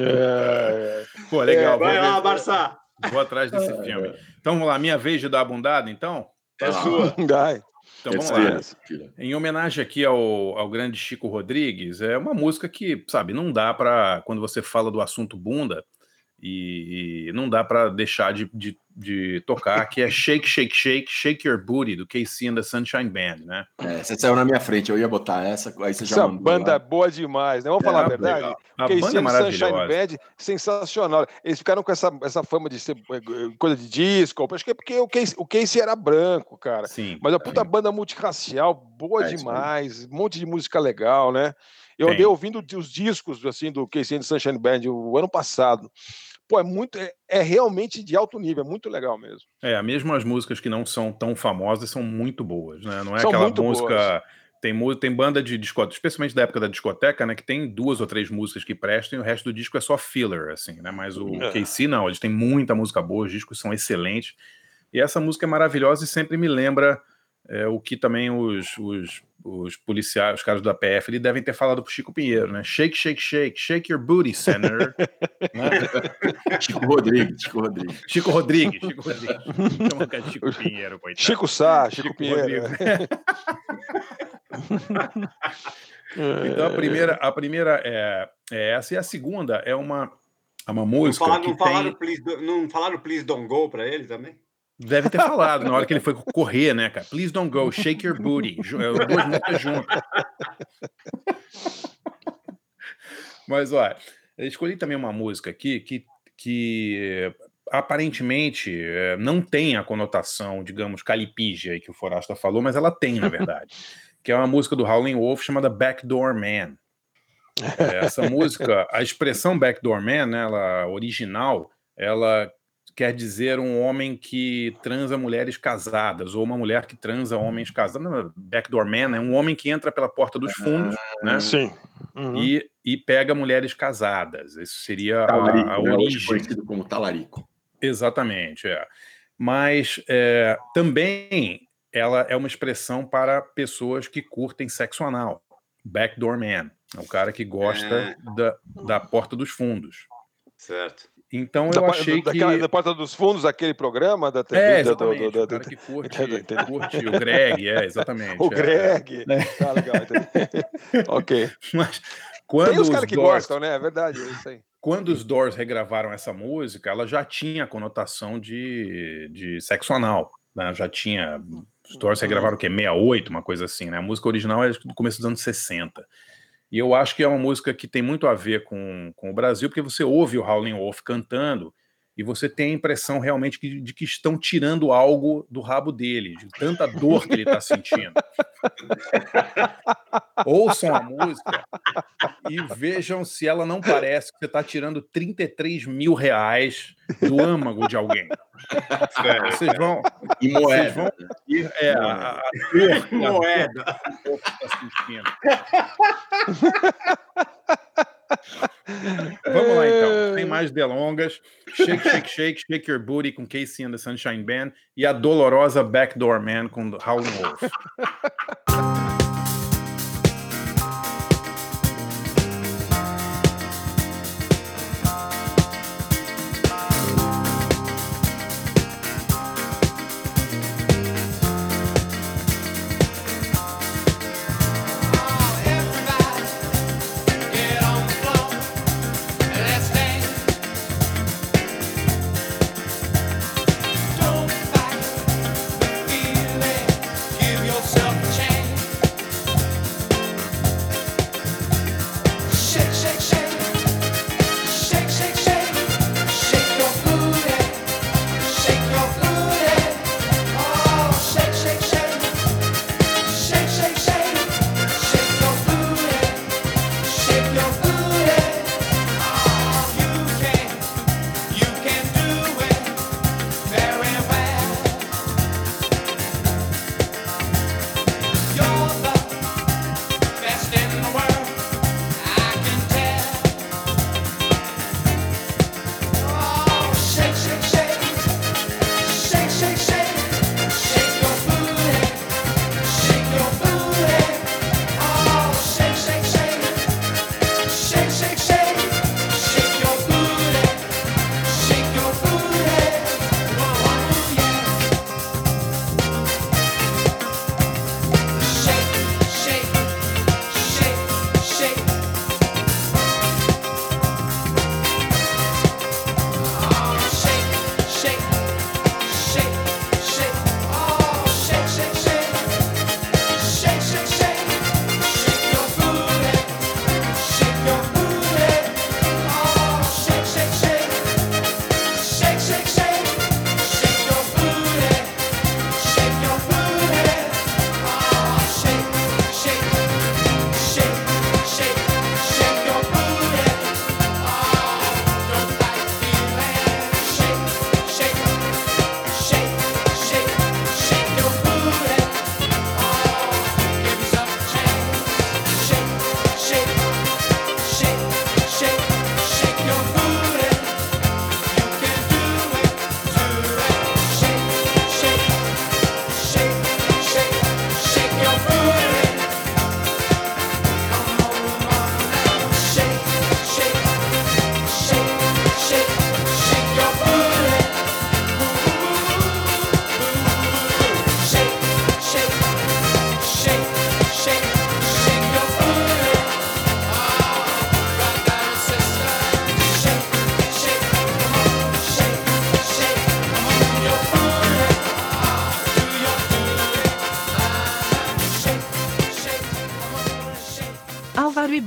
É, Pô, legal. É, vai lá, Barça. Vou atrás desse filme. Então vamos lá, minha vez de dar a bundada, então? É sua. Vai. Então vamos lá. Em homenagem aqui ao, ao grande Chico Rodrigues, é uma música que, sabe, não dá pra. Quando você fala do assunto bunda, e, e não dá pra deixar de, de, de tocar, que é Shake, Shake, Shake, Shake Your Booty, do KC and the Sunshine Band, né? É, você saiu na minha frente, eu ia botar essa, aí você já Essa banda é lá. boa demais, né? Vamos É, falar a legal. verdade? A Casey banda é and the Sunshine maravilhosa. Band, sensacional. Eles ficaram com essa, essa fama de ser eh, coisa de disco. Acho que é porque o Casey, o Casey era branco, cara. Sim. Mas a puta banda multirracial, boa É, demais. Um monte de música legal, né? Eu Tem. andei ouvindo os discos assim do Casey and the Sunshine Band o ano passado. Pô, é muito, é, é realmente de alto nível, é muito legal mesmo. É, mesmo as músicas que não são tão famosas são muito boas, né? Não é São aquela música. boas. Tem, tem banda de discoteca, especialmente da época da discoteca, né? Que tem duas ou três músicas que prestam e o resto do disco é só filler, assim, né? Mas o É. KC não, eles têm muita música boa, os discos são excelentes. E essa música é maravilhosa e sempre me lembra é, o que também os, os, os policiais, os caras da PF, ali devem ter falado pro Chico Pinheiro, né? Shake, shake, shake, shake your booty, Senator. né? Chico Rodrigues, Chico Rodrigues. Chico Rodrigues, Chico Rodrigues. Chama Chico Pinheiro, coitado. Chico Sá, Chico, Chico Pinheiro. Então a primeira, a primeira é, é essa e a segunda é uma, é uma Não música falaram, que não, falaram, tem, please, do- não falaram Please Don't Go pra ele também? Deve ter falado na hora que ele foi correr, né, cara? Please don't go, shake your booty. Músicas juntas. Mas olha, eu escolhi também uma música aqui que, que eh, aparentemente eh, não tem a conotação, digamos, calipígia aí que o Forasta falou, mas ela tem, na verdade. que é uma música do Howlin' Wolf chamada Backdoor Man. É, Essa música, a expressão Backdoor Man, né, ela original, ela quer dizer um homem que transa mulheres casadas, ou uma mulher que transa homens casados. Não, Backdoor man é um homem que entra pela porta dos fundos, né? Sim. Uhum. E, e pega mulheres casadas. Isso seria a, Talarico, a né? Hoje origem. conhecido como talarico. Exatamente, é. Mas é, também ela é uma expressão para pessoas que curtem sexo anal. Backdoor man. É um cara que gosta É. da, da porta dos fundos. Certo. Então Da, eu achei que. daquela- da Porta dos Fundos, aquele programa da TV. É, do- do- exatamente. do- o do- cara que curte, curte o Greg, é, exatamente. O é. Greg. Tá legal, ok. Mas quando Tem os caras que Doors- gostam, né? É verdade, é isso aí. quando os Doors regravaram essa música, ela já tinha a conotação de, de sexo anal. né? Já tinha. Os Doors regravaram o quê? 68, uma coisa assim, né? A música original é do começo dos anos 60. E eu acho que é uma música que tem muito a ver com, com o Brasil, porque você ouve o Howlin' Wolf cantando e você tem a impressão realmente que- de que estão tirando algo do rabo dele, de tanta dor que ele está sentindo. Ouçam a música e vejam se ela não parece que você está tirando 33 mil reais do âmago de alguém. Sério, vocês vão. E Vocês moeda. vão é, a, a, a dor a Moeda. dor que o corpo tá sentindo. Vamos lá então, sem mais delongas. Shake, shake, shake, shake your booty com Casey and the Sunshine Band e a dolorosa Backdoor Man com Howlin' Wolf.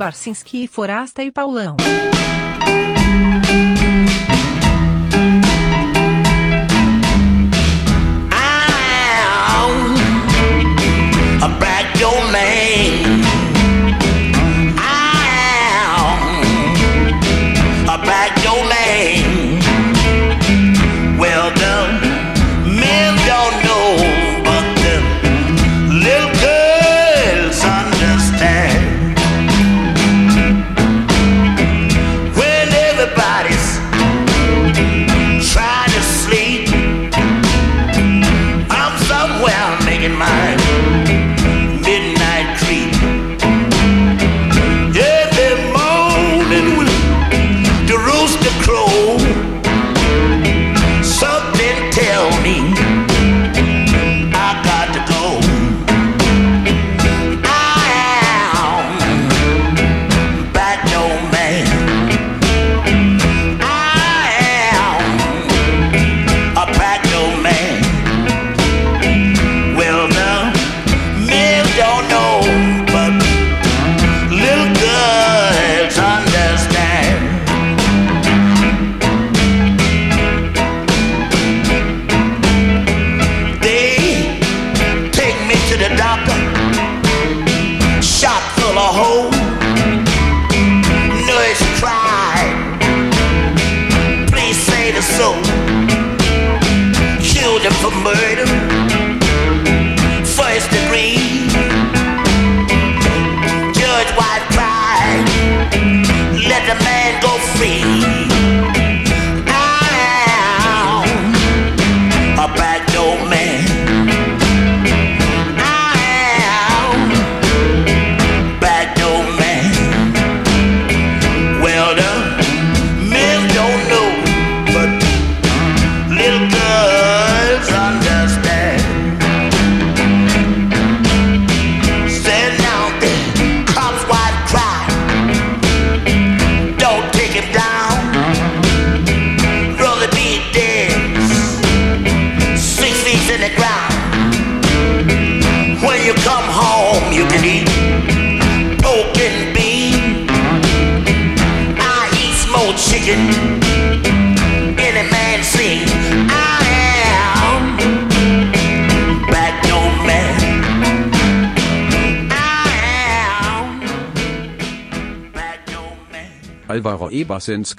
Álvaro Ibarcinski, Forasta e Paulão.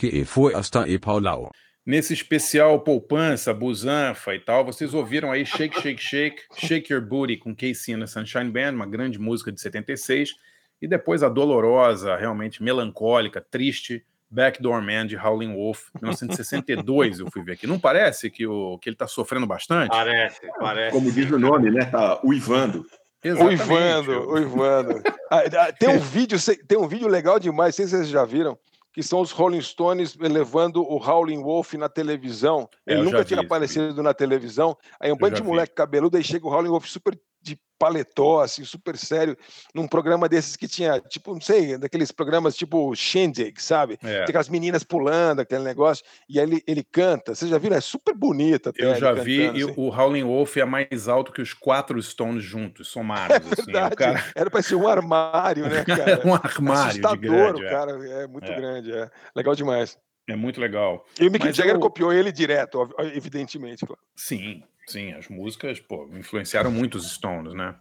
E e Paulau. Nesse especial poupança, busanfa e tal, vocês ouviram aí Shake, Shake, Shake, Shake Your Booty com Casey and the Sunshine Band, uma grande música de 76, e depois a dolorosa, realmente melancólica, triste Backdoor Man de Howlin' Wolf, 1962, eu fui ver aqui. Não parece que, o, que ele está sofrendo bastante? Parece, parece. Como diz o nome, né? Tá uivando. Exatamente. Uivando, uivando. Ah, tem um vídeo, tem um vídeo legal demais, não sei se vocês já viram, que são os Rolling Stones levando o Howlin' Wolf na televisão. É, Ele eu nunca vi tinha aparecido na televisão. Aí um bando de vi. moleque cabeludo, aí chega o Howlin' Wolf super de paletó, assim, super sério, num programa desses que tinha, tipo, não sei, daqueles programas tipo Shindig, sabe? É. Tem aquelas meninas pulando, aquele negócio, e aí ele, ele canta. Vocês já viram? É super bonito até. Eu já vi, cantando, e assim. o Howlin' Wolf é mais alto que os quatro Stones juntos, somados. É assim. verdade. O cara Era para ser um armário, né, cara? é um armário de Assustador, grande. o é. cara. É muito É. grande, é. Legal demais. É muito legal. E o Mick Mas Jagger eu- copiou ele direto, evidentemente. claro. Sim, sim, as músicas, pô, influenciaram muito os Stones, né?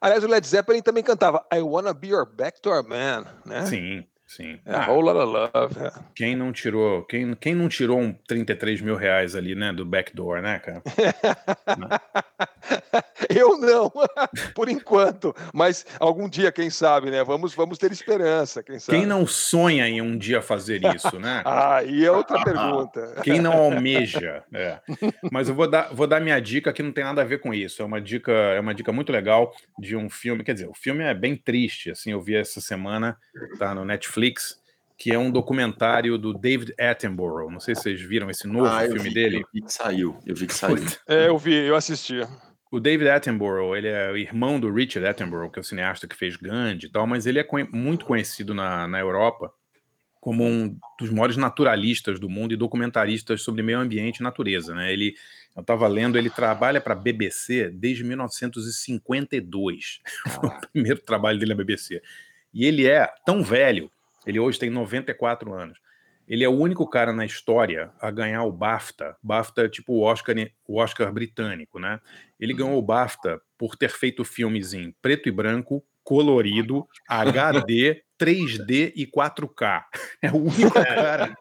Aliás, o Led Zeppelin também cantava I Wanna Be Your Backdoor Man, né? Sim, sim. É, Ah, Whole Lotta Love. é. quem não tirou, quem, quem não tirou um 33 mil reais ali, né, do backdoor, né, cara? Eu não, por enquanto. Mas algum dia, quem sabe, né? Vamos, vamos ter esperança, quem sabe. Quem não sonha em um dia fazer isso, né? Ah, e é outra pergunta. Quem não almeja, é. Mas eu vou dar, vou dar minha dica que não tem nada a ver com isso. É uma dica, é uma dica muito legal de um filme. Quer dizer, o filme é bem triste. Assim, eu vi essa semana, tá no Netflix, que é um documentário do David Attenborough. Não sei se vocês viram esse novo Ah, filme vi, dele. Eu vi que saiu. Eu vi que saiu. É, eu vi, eu assisti. O David Attenborough, ele é o irmão do Richard Attenborough, que é o cineasta que fez Gandhi e tal, mas ele é conhe- muito conhecido na, na Europa como um dos maiores naturalistas do mundo e documentaristas sobre meio ambiente e natureza. Né? Ele, eu estava lendo, ele trabalha para a BBC desde 1952. Foi o primeiro trabalho dele na BBC. E ele é tão velho, ele hoje tem 94 anos. Ele é o único cara na história a ganhar o BAFTA. BAFTA é tipo o Oscar, o Oscar britânico, né? Ele ganhou o BAFTA por ter feito filmes em preto e branco, colorido, HD, 3D e 4K. É o único cara.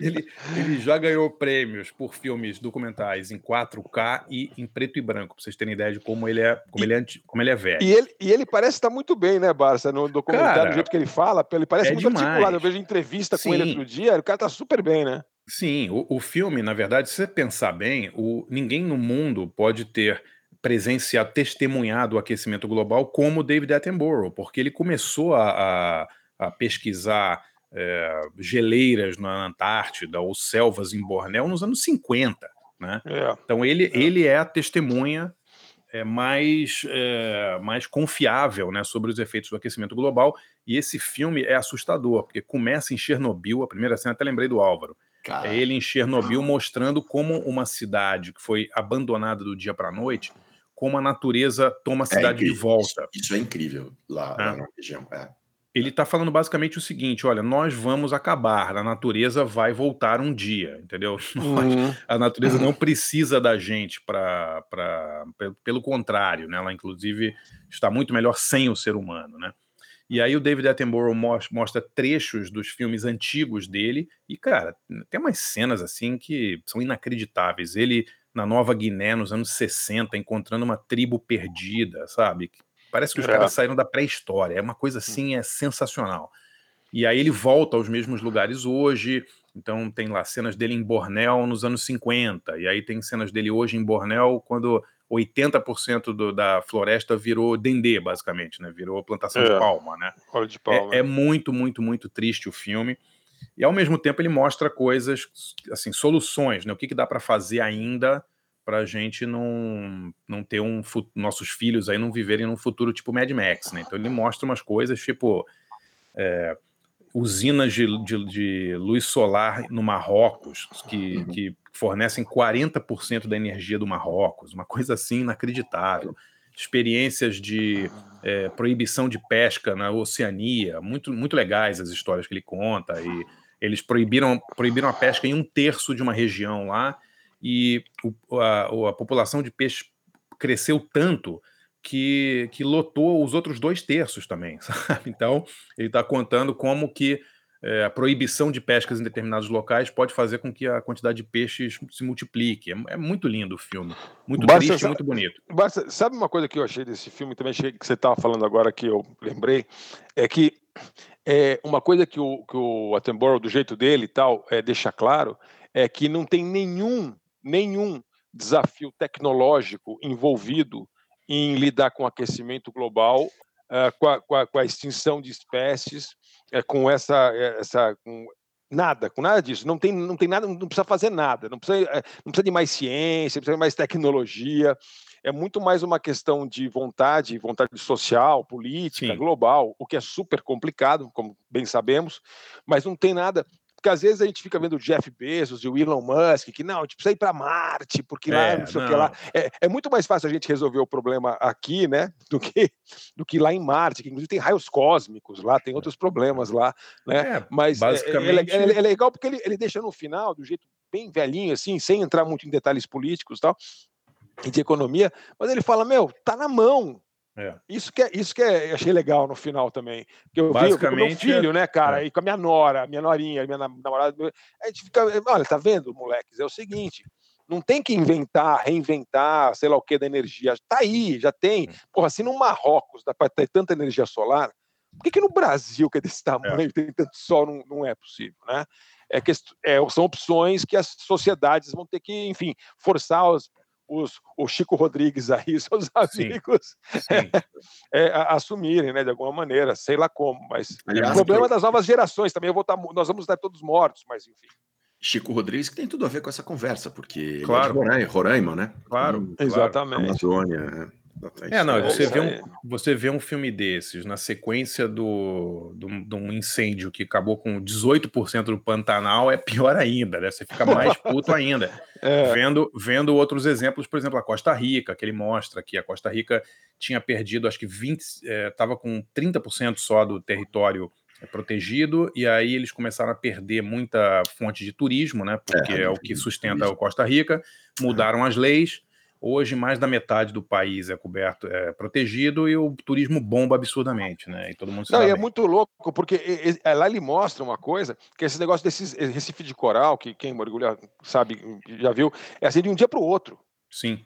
ele, ele já ganhou prêmios por filmes documentais em 4K e em preto e branco, pra vocês terem ideia de como ele é, como ele é, como ele é velho. E ele, e ele parece estar muito bem, né, Barça? No documentário, Cara, do jeito que ele fala, ele parece é muito demais. articulado. Eu vejo entrevista com ele Sim. outro dia, o cara tá super bem, né? Sim, o, o filme, na verdade, se você pensar bem, o, ninguém no mundo pode ter presenciado, testemunhado o aquecimento global como David Attenborough, porque ele começou a, a- a pesquisar é, geleiras na Antártida ou selvas em Bornéu nos anos 50, né? É. Então ele, ele é a testemunha é, mais, é, mais confiável né, sobre os efeitos do aquecimento global. E esse filme é assustador, porque começa em Chernobyl, a primeira cena, até lembrei do Álvaro. É ele em Chernobyl mostrando como uma cidade que foi abandonada do dia para a noite, como a natureza toma a É cidade de incrível. volta. Isso é incrível lá, É. lá na região. É. Ele está falando basicamente o seguinte: olha, nós vamos acabar, a natureza vai voltar um dia, entendeu? Uhum. a natureza não precisa da gente para. Pelo contrário, né? ela inclusive está muito melhor sem o ser humano. Né? E aí o David Attenborough mos- mostra trechos dos filmes antigos dele, e, cara, tem umas cenas assim que são inacreditáveis. Ele na Nova Guiné, nos anos 60, encontrando uma tribo perdida, sabe? Parece que os É. caras saíram da pré-história. É uma coisa assim, é sensacional. E aí ele volta aos mesmos lugares hoje. Então tem lá cenas dele em Bornéu nos anos 50. E aí tem cenas dele hoje em Bornéu quando 80% do, da floresta virou dendê, basicamente, né? Virou plantação de É. palma, né? De palma. É, é muito, muito, muito triste o filme. E ao mesmo tempo ele mostra coisas, assim, soluções, né? O que, que dá para fazer ainda para a gente não, não ter um nossos filhos aí não viverem num futuro tipo Mad Max, né? Então ele mostra umas coisas tipo é, usinas de, de, de luz solar no Marrocos que, que fornecem 40% da energia do Marrocos, uma coisa assim inacreditável. Experiências de é, proibição de pesca na Oceania, muito, muito legais as histórias que ele conta. E eles proibiram, proibiram a pesca em um terço de uma região lá, e o- a, a população de peixe cresceu tanto que, que lotou os outros dois terços também, sabe? Então, ele está contando como que é, a proibição de pescas em determinados locais pode fazer com que a quantidade de peixes se multiplique. É, é muito lindo o filme. Muito Basta triste e sa- muito bonito. Barça, sabe uma coisa que eu achei desse filme também, achei que você estava falando agora que eu lembrei, é que é, uma coisa que o, que o Attenborough, do jeito dele e tal, é, deixa claro, é que não tem nenhum, nenhum desafio tecnológico envolvido em lidar com o aquecimento global, ah, com, a, com a- com a extinção de espécies, eh, com essa, eh, essa com nada, com nada disso. Não tem, não tem nada, não precisa fazer nada, não precisa, eh, não precisa de mais ciência, não precisa de mais tecnologia. É muito mais uma questão de vontade, vontade social, política, global, o que é super complicado, como bem sabemos, mas não tem nada. Porque às vezes a gente fica vendo o Jeff Bezos e o Elon Musk, que não, a gente precisa ir para Marte, porque lá É, não sei o que não. lá. É, é muito mais fácil a gente resolver o problema aqui, né, do que, do que lá em Marte, que inclusive tem raios cósmicos lá, tem outros problemas lá, né? É, Mas é- é- basicamente- é, é- é legal porque ele, ele deixa no final, do jeito bem velhinho, assim, sem entrar muito em detalhes políticos e tal, e de economia, mas ele fala, meu, tá na mão. É. Isso que é, isso que é, eu achei legal no final também. Porque eu vi com meu Basicamente, filho, é- né, cara, e com a minha nora, minha norinha, minha nam- namorada. A gente fica, olha, tá vendo, moleques? É o seguinte, não tem que inventar, reinventar, sei lá o que da energia. Tá aí, já tem. Porra, se no Marrocos dá para ter tanta energia solar, por que, que no Brasil, que é desse tamanho, tem tanto sol, não, não é possível, né? É que, é, são opções que as sociedades vão ter que, enfim, forçar os, os, o Chico Rodrigues aí, seus amigos, é, a- assumirem, né, de alguma maneira, sei lá como, mas Aliás, o problema que- das novas gerações também, eu vou tá, nós vamos estar todos mortos, mas enfim. Chico Rodrigues que tem tudo a ver com essa conversa, porque ele Claro. é de Roraima, Roraima, né? Claro, Hum, claro. Exatamente. Amazônia. É, É, não, você vê, um, você vê um filme desses na sequência do, do- de um incêndio que acabou com 18% do Pantanal, é pior ainda, né? Você fica mais puto ainda. É. Vendo, vendo outros exemplos, por exemplo, a Costa Rica, que ele mostra que a Costa Rica tinha perdido, acho que 20, estava com 30% só do território é, protegido, e aí eles começaram a perder muita fonte de turismo, né? Porque é, o que sustenta a Costa Rica, mudaram as leis, Hoje, mais da metade do país é coberto, é protegido e o turismo bomba absurdamente, né? E todo mundo se Não, e é muito louco, porque e- e- é, lá ele mostra uma coisa, que esse negócio desses eh, Recife de coral, que quem mergulha sabe, já viu, é assim de um dia para o outro. Sim.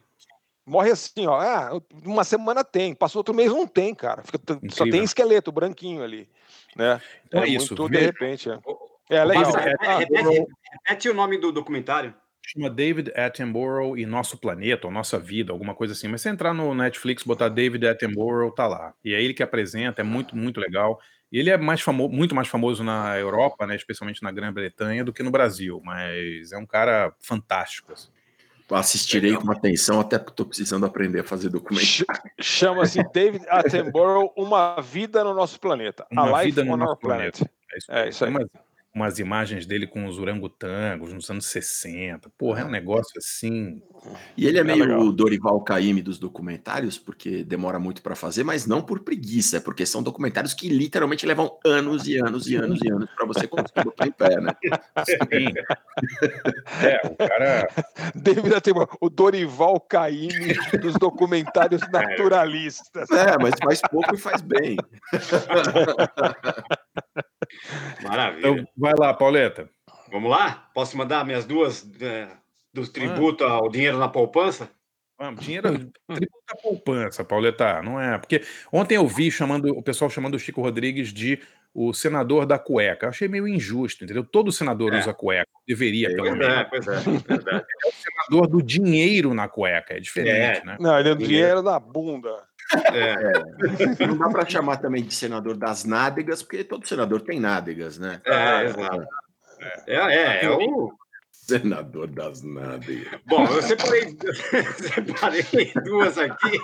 Morre assim, ó. Ah, uma semana tem, passou outro mês não tem, cara. Fica só tem esqueleto branquinho ali, né? Então é é isso, muito de repente. É, é legal. Passa, é- repete, repete- repete o nome do documentário. Chama David Attenborough e Nosso Planeta, ou Nossa Vida, alguma coisa assim. Mas se entrar no Netflix, botar David Attenborough, tá lá. E é ele que apresenta, é muito, muito legal. E ele é mais famo muito mais famoso na Europa, né, especialmente na Grã-Bretanha, do que no Brasil. Mas é um cara fantástico. assim. Assistirei com atenção, até porque estou precisando aprender a fazer documentário. Chama-se David Attenborough, Uma Vida no Nosso Planeta. Uma A Life vida no on Our nosso Planet. planeta. É isso, É isso aí. Umas, umas imagens dele com os orangotangos nos anos 60. Porra, é um negócio assim. E ele é meio legal. o Dorival Caymmi dos documentários, porque demora muito para fazer, mas não por preguiça, é porque são documentários que literalmente levam anos e anos e anos e anos para você conseguir botar em pé, né? Sim. É, o cara. David Attenborough, o Dorival Caymmi dos documentários naturalistas. É, mas faz pouco e faz bem. Maravilha. Então, vai lá, Pauleta. Vamos lá? Posso mandar minhas duas é, dos tributos ao dinheiro na poupança? Vamos, dinheiro tributo à poupança, Pauleta, não é? Porque ontem eu vi chamando o pessoal chamando o Chico Rodrigues de o senador da cueca. Eu achei meio injusto, entendeu? Todo senador É. usa cueca, deveria, pelo Pois menos. é, pois é. verdade. É o senador do dinheiro na cueca, é diferente, É. né? Não, ele é dinheiro na bunda. É, Não dá para chamar também de senador das nádegas, porque todo senador tem nádegas, né? é, exato. É, é, é o. Senador das nádegas. Bom, eu separei, separei duas aqui.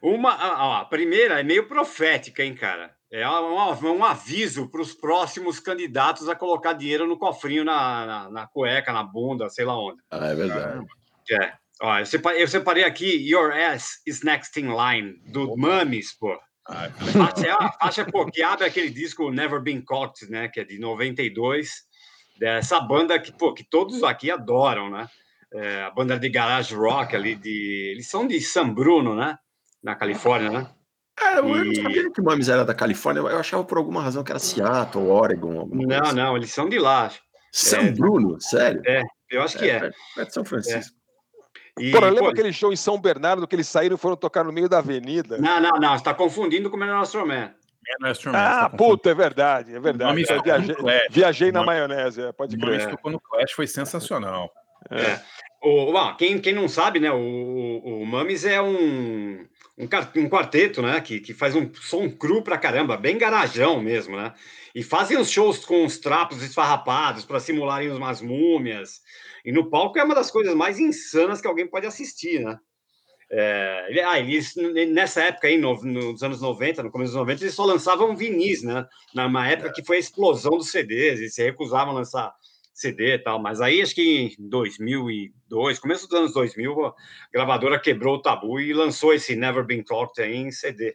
Uma, a, a primeira é meio profética, hein, cara? É um, um aviso para os próximos candidatos a colocar dinheiro no cofrinho, na, na, na cueca, na bunda, sei lá onde. Ah, é verdade. É. Ó, eu, separei, eu separei aqui Your Ass is Next in Line, do Mames, pô. Ah, Faixa, é a faixa pô, que abre aquele disco Never Been Caught, né? Que é de 92. Dessa banda que, pô, que todos aqui adoram, né? É, a banda de garage rock ali, de, eles são de San Bruno, né? Na Califórnia, né? Cara, eu não E- sabia que o Mames era da Califórnia, eu achava por alguma razão que era Seattle, Oregon, alguma coisa Não, assim. não, eles são de lá. São É, Bruno, sério? É, eu acho que é. perto- perto de São Francisco. E, Porra, lembra pô, aquele show em São Bernardo que eles saíram e foram tocar no meio da avenida? Não, não, não, você está confundindo com o Menor Man. É Ah, tá puta, é verdade, é verdade. tocou viajei, viajei na maionese, é, pode O nome crer. tocou no Clash foi sensacional. É. O, bom, quem, quem não sabe, né? O, o, o Mames é um, um, um quarteto, né? Que, que faz um som cru pra caramba, bem garajão mesmo, né? E fazem os shows com os trapos esfarrapados para simularem umas múmias. E no palco é uma das coisas mais insanas que alguém pode assistir, né? É, ah, eles, nessa época aí, no- nos anos 90, no começo dos 90, eles só lançavam vinis, né? Numa época que foi a explosão dos CDs, eles se recusavam a lançar CD e tal, mas aí acho que em 2002, começo dos anos 2000, a gravadora quebrou o tabu e lançou esse Never Been Talked aí em CD.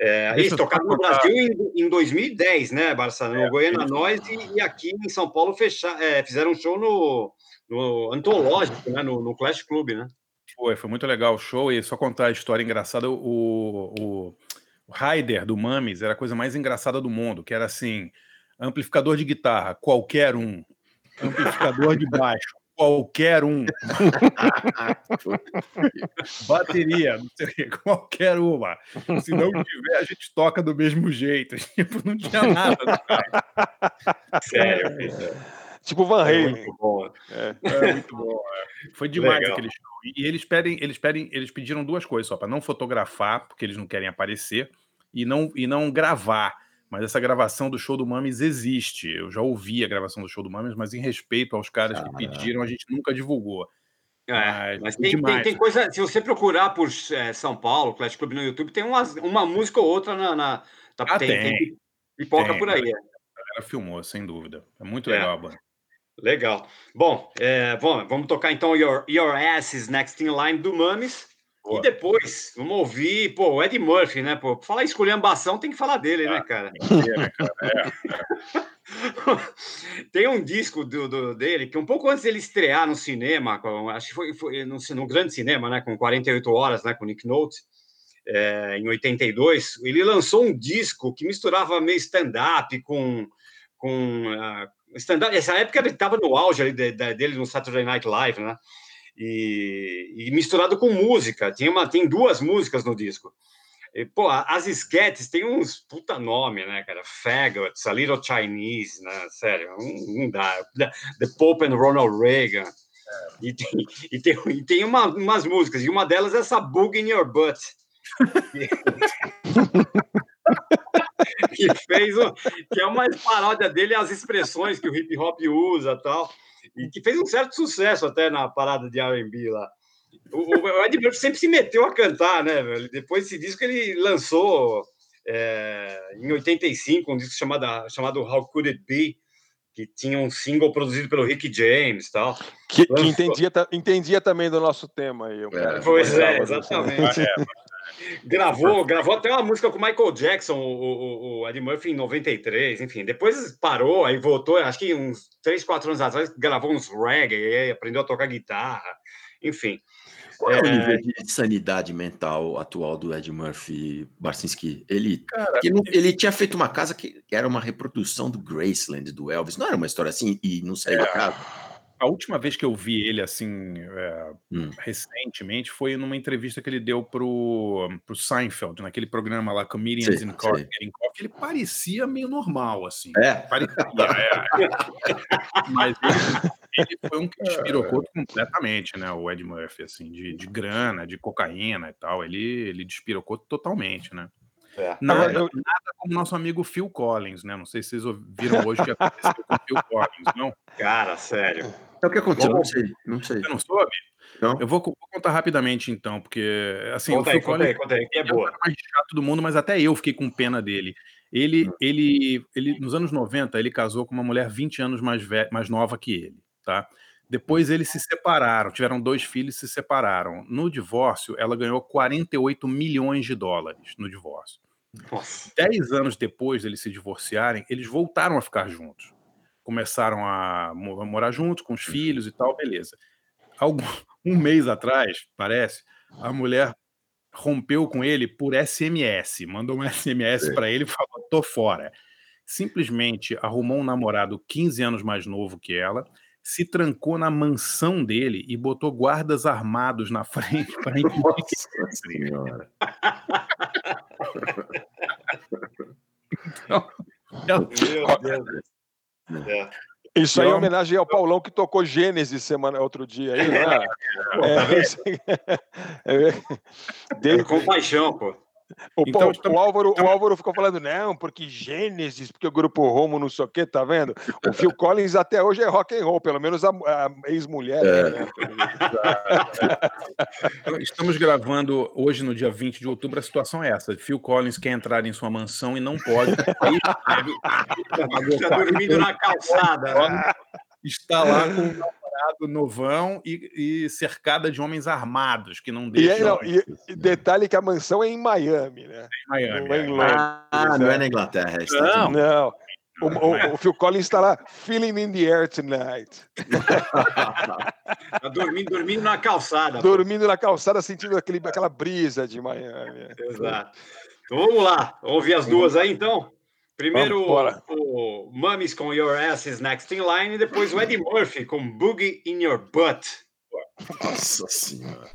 É, só tocaram no Brasil em, em 2010, né? No É, Goiânia Nós e, e aqui em São Paulo fecha, é, fizeram um show no, no Antológico, né, no, no Clash Club, né? Foi, foi muito legal o show. E só contar a história engraçada, o, o, o Raider do Mames era a coisa mais engraçada do mundo, que era assim: amplificador de guitarra, qualquer um. Amplificador de baixo, qualquer um. Bateria, não sei o qualquer uma. Se não tiver, a gente toca do mesmo jeito. Tipo, não tinha nada. Sério, bicho. Tipo Van É Halen. muito bom. É. É muito bom. é. Foi demais Legal. aquele show. E eles pedem, eles pedem, eles pediram duas coisas só, para não fotografar, porque eles não querem aparecer, e não, e não gravar. Mas essa gravação do show do Mames existe. Eu já ouvi a gravação do show do Mames, mas em respeito aos caras que pediram, a gente nunca divulgou. É, Mas tem, tem, tem coisa. Se você procurar por é, São Paulo, Clash Club no YouTube, tem umas, uma música ou outra na. na tá- Ah, tem, tem. tem pipoca Tem, por aí. A galera filmou, sem dúvida. É muito É. legal a banda. Legal. Bom, é, bom, vamos tocar então Your, Your Ass is Next in Line do Mames. Boa. E depois, vamos ouvir, pô, o Ed Murphy, né? Pô, falar esculhambação, tem que falar dele, né, cara? É, né, cara? É, Tem um disco do, do- dele que um pouco antes dele estrear no cinema, com- acho que foi, foi no, no grande cinema, né, com 48 horas, né, com Nick Nolte, é, em 82, ele lançou um disco que misturava meio stand-up com com ah, stand-up. Essa época ele estava no auge ali de- de- dele no Saturday Night Live, né? E, e misturado com música. Tinha uma, tem duas músicas no disco. E, pô, as esquetes tem uns puta nome, né, cara? Faggots, A Little Chinese, né? Sério, não, não dá. The Pope and Ronald Reagan. E tem, e tem, e tem uma- umas músicas, e uma delas é essa Boogie in Your Butt. que fez o, que é uma paródia dele as expressões que o hip hop usa tal e que fez um certo sucesso até na parada de R&B lá o, o Ed Murphy sempre se meteu a cantar né velho? depois desse disco ele lançou é, em 85 um disco chamado chamado How Could It Be que tinha um single produzido pelo Rick James tal Que, que entendia, entendia também do nosso tema aí. que Pois é, exatamente. Gravou, gravou até uma música com o Michael Jackson, o, o, o Eddie Murphy, em 93, enfim. Depois parou, aí voltou, acho que uns 3, 4 anos atrás, gravou uns reggae, aí aprendeu a tocar guitarra, enfim. Qual é o É, nível de sanidade mental atual do Ed Murphy Barcinski? Ele, Cara, não- ele tinha feito uma casa que era uma reprodução do Graceland, do Elvis. Não era uma história assim e não saiu da casa? A última vez que eu vi ele, assim, é, Hum. recentemente, foi numa entrevista que ele deu pro, pro Seinfeld, naquele programa lá, Comedians Sei, in Coffee. Ele parecia meio normal, assim. É? Parecia, é. Mas ele, ele foi um que despirocou completamente, né? O Ed Murphy, assim, de, de grana, de cocaína e tal. Ele, ele despirocou totalmente, né? É. Nada, eu- nada como nosso amigo Phil Collins, né? Não sei se vocês ouviram hoje o que aconteceu com o Phil Collins, não? Cara, sério. É o que aconteceu, Bom, não sei, não sei. Você não soube? Não? Eu vou, vou contar rapidamente, então, porque, assim, Conta o aí, Phil conta Collins aí, conta aí, que é é o boa. cara mais chato do mundo, mas até eu fiquei com pena dele. Ele, ele, ele, nos anos 90, ele casou com uma mulher 20 anos mais, mais nova que ele, tá? Depois eles se separaram, tiveram dois filhos e se separaram. No divórcio, ela ganhou 48 milhões de dólares no divórcio. Nossa. Dez anos depois deles se divorciarem, eles voltaram a ficar juntos. Começaram a mo- a morar juntos com os filhos e tal, beleza. Algum, um mês atrás, parece, a mulher rompeu com ele por SMS, mandou um SMS para ele e falou: tô fora. Simplesmente arrumou um namorado 15 anos mais novo que ela, se trancou na mansão dele e botou guardas armados na frente para impedir Nossa senhora. Então, ela- Meu Deus. É. Isso aí é homenagem ao Paulão que tocou Gênesis semana, outro dia aí, né? Isso aí. É, Dele- Com paixão, pô. O, Então, Paulo- estamos- o Álvaro, o Álvaro ficou falando, não, porque Gênesis, porque o grupo Romo não sei o quê, tá vendo? O Phil Collins até hoje é rock and roll, pelo menos a, a ex-mulher. É. né? Estamos gravando hoje, no dia 20 de outubro. A situação é essa: Phil Collins quer entrar em sua mansão e não pode. Aí, pagou Tá dormindo na calçada. né? Está lá com namorado novão e, e cercada de homens armados que não E, deixam aí, não, e- e detalhe que a mansão é em Miami, né? em Miami. Não é em é. Londres. Ah, não é na Inglaterra, é Não. Não. O, o- o Phil Collins está lá, feeling in the air tonight. Tá dormindo, dormindo na calçada. pô. Dormindo na calçada, sentindo aquele, aquela brisa de Miami. Exato. Então vamos lá, vamos ouvir as duas aí então. Primeiro o Mummies com Your Ass is Next in Line e depois o Eddie Murphy com Boogie in Your Butt. Nossa senhora.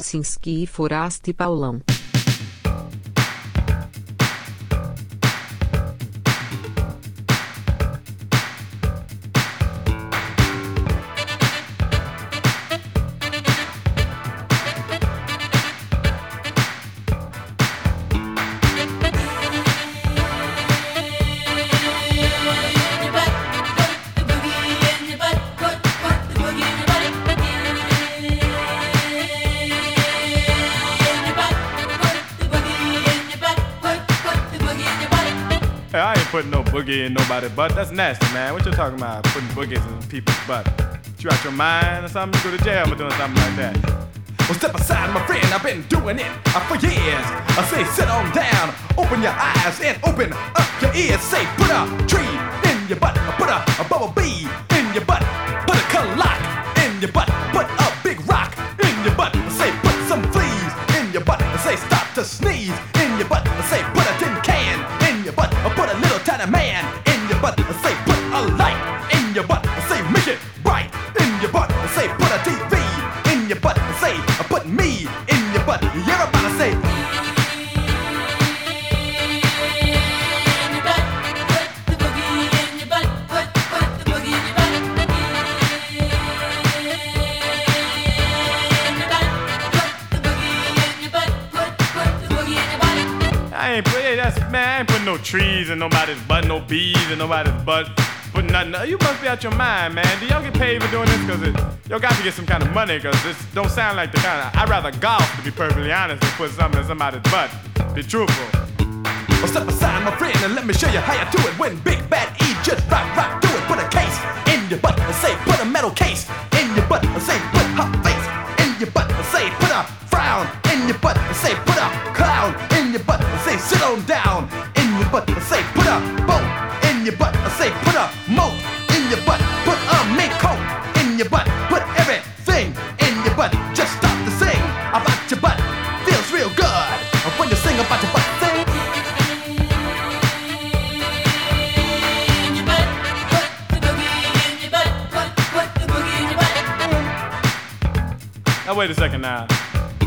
Álvaro Ibarcinski e Foraste Paulão. Putting no boogie in nobody's butt. That's nasty, man. What you talking about? Putting boogies in people's butt? You out your mind or something? You go to jail for doing something like that. Well, step aside, my friend. I've been doing it uh, for years. I say, sit on down, open your eyes and open up your ears. Say, put a tree in your butt, put a, a bubble bee in your butt, put a clock in your butt, put a big rock in your butt. Say, put some fleas in your butt. Say, stop to sneeze in your butt. Say, put a tin can in nobody's butt, no bees in nobody's butt. Putting nothing. You must be out your mind, man. Do y'all get paid for doing this? Cause it, y'all got to get some kind of money. Cause this don't sound like the kind of. I'd rather golf, to be perfectly honest, than put something in somebody's butt. Be truthful. Well, step aside, my friend, and let me show you how you do it. When Big Bad E just rock, rock, do it. Put a case in your butt and say, put a metal case in your butt and say, put her face in your butt and say, put a frown in your butt and say, put a clown in your butt and say, sit on down butt and say, put a boat in your butt I say, put a moat in your butt, put a mink coat in your butt, put everything in your butt. Just stop to sing about your butt. Feels real good when you sing about your butt. Sing. Now wait a second now.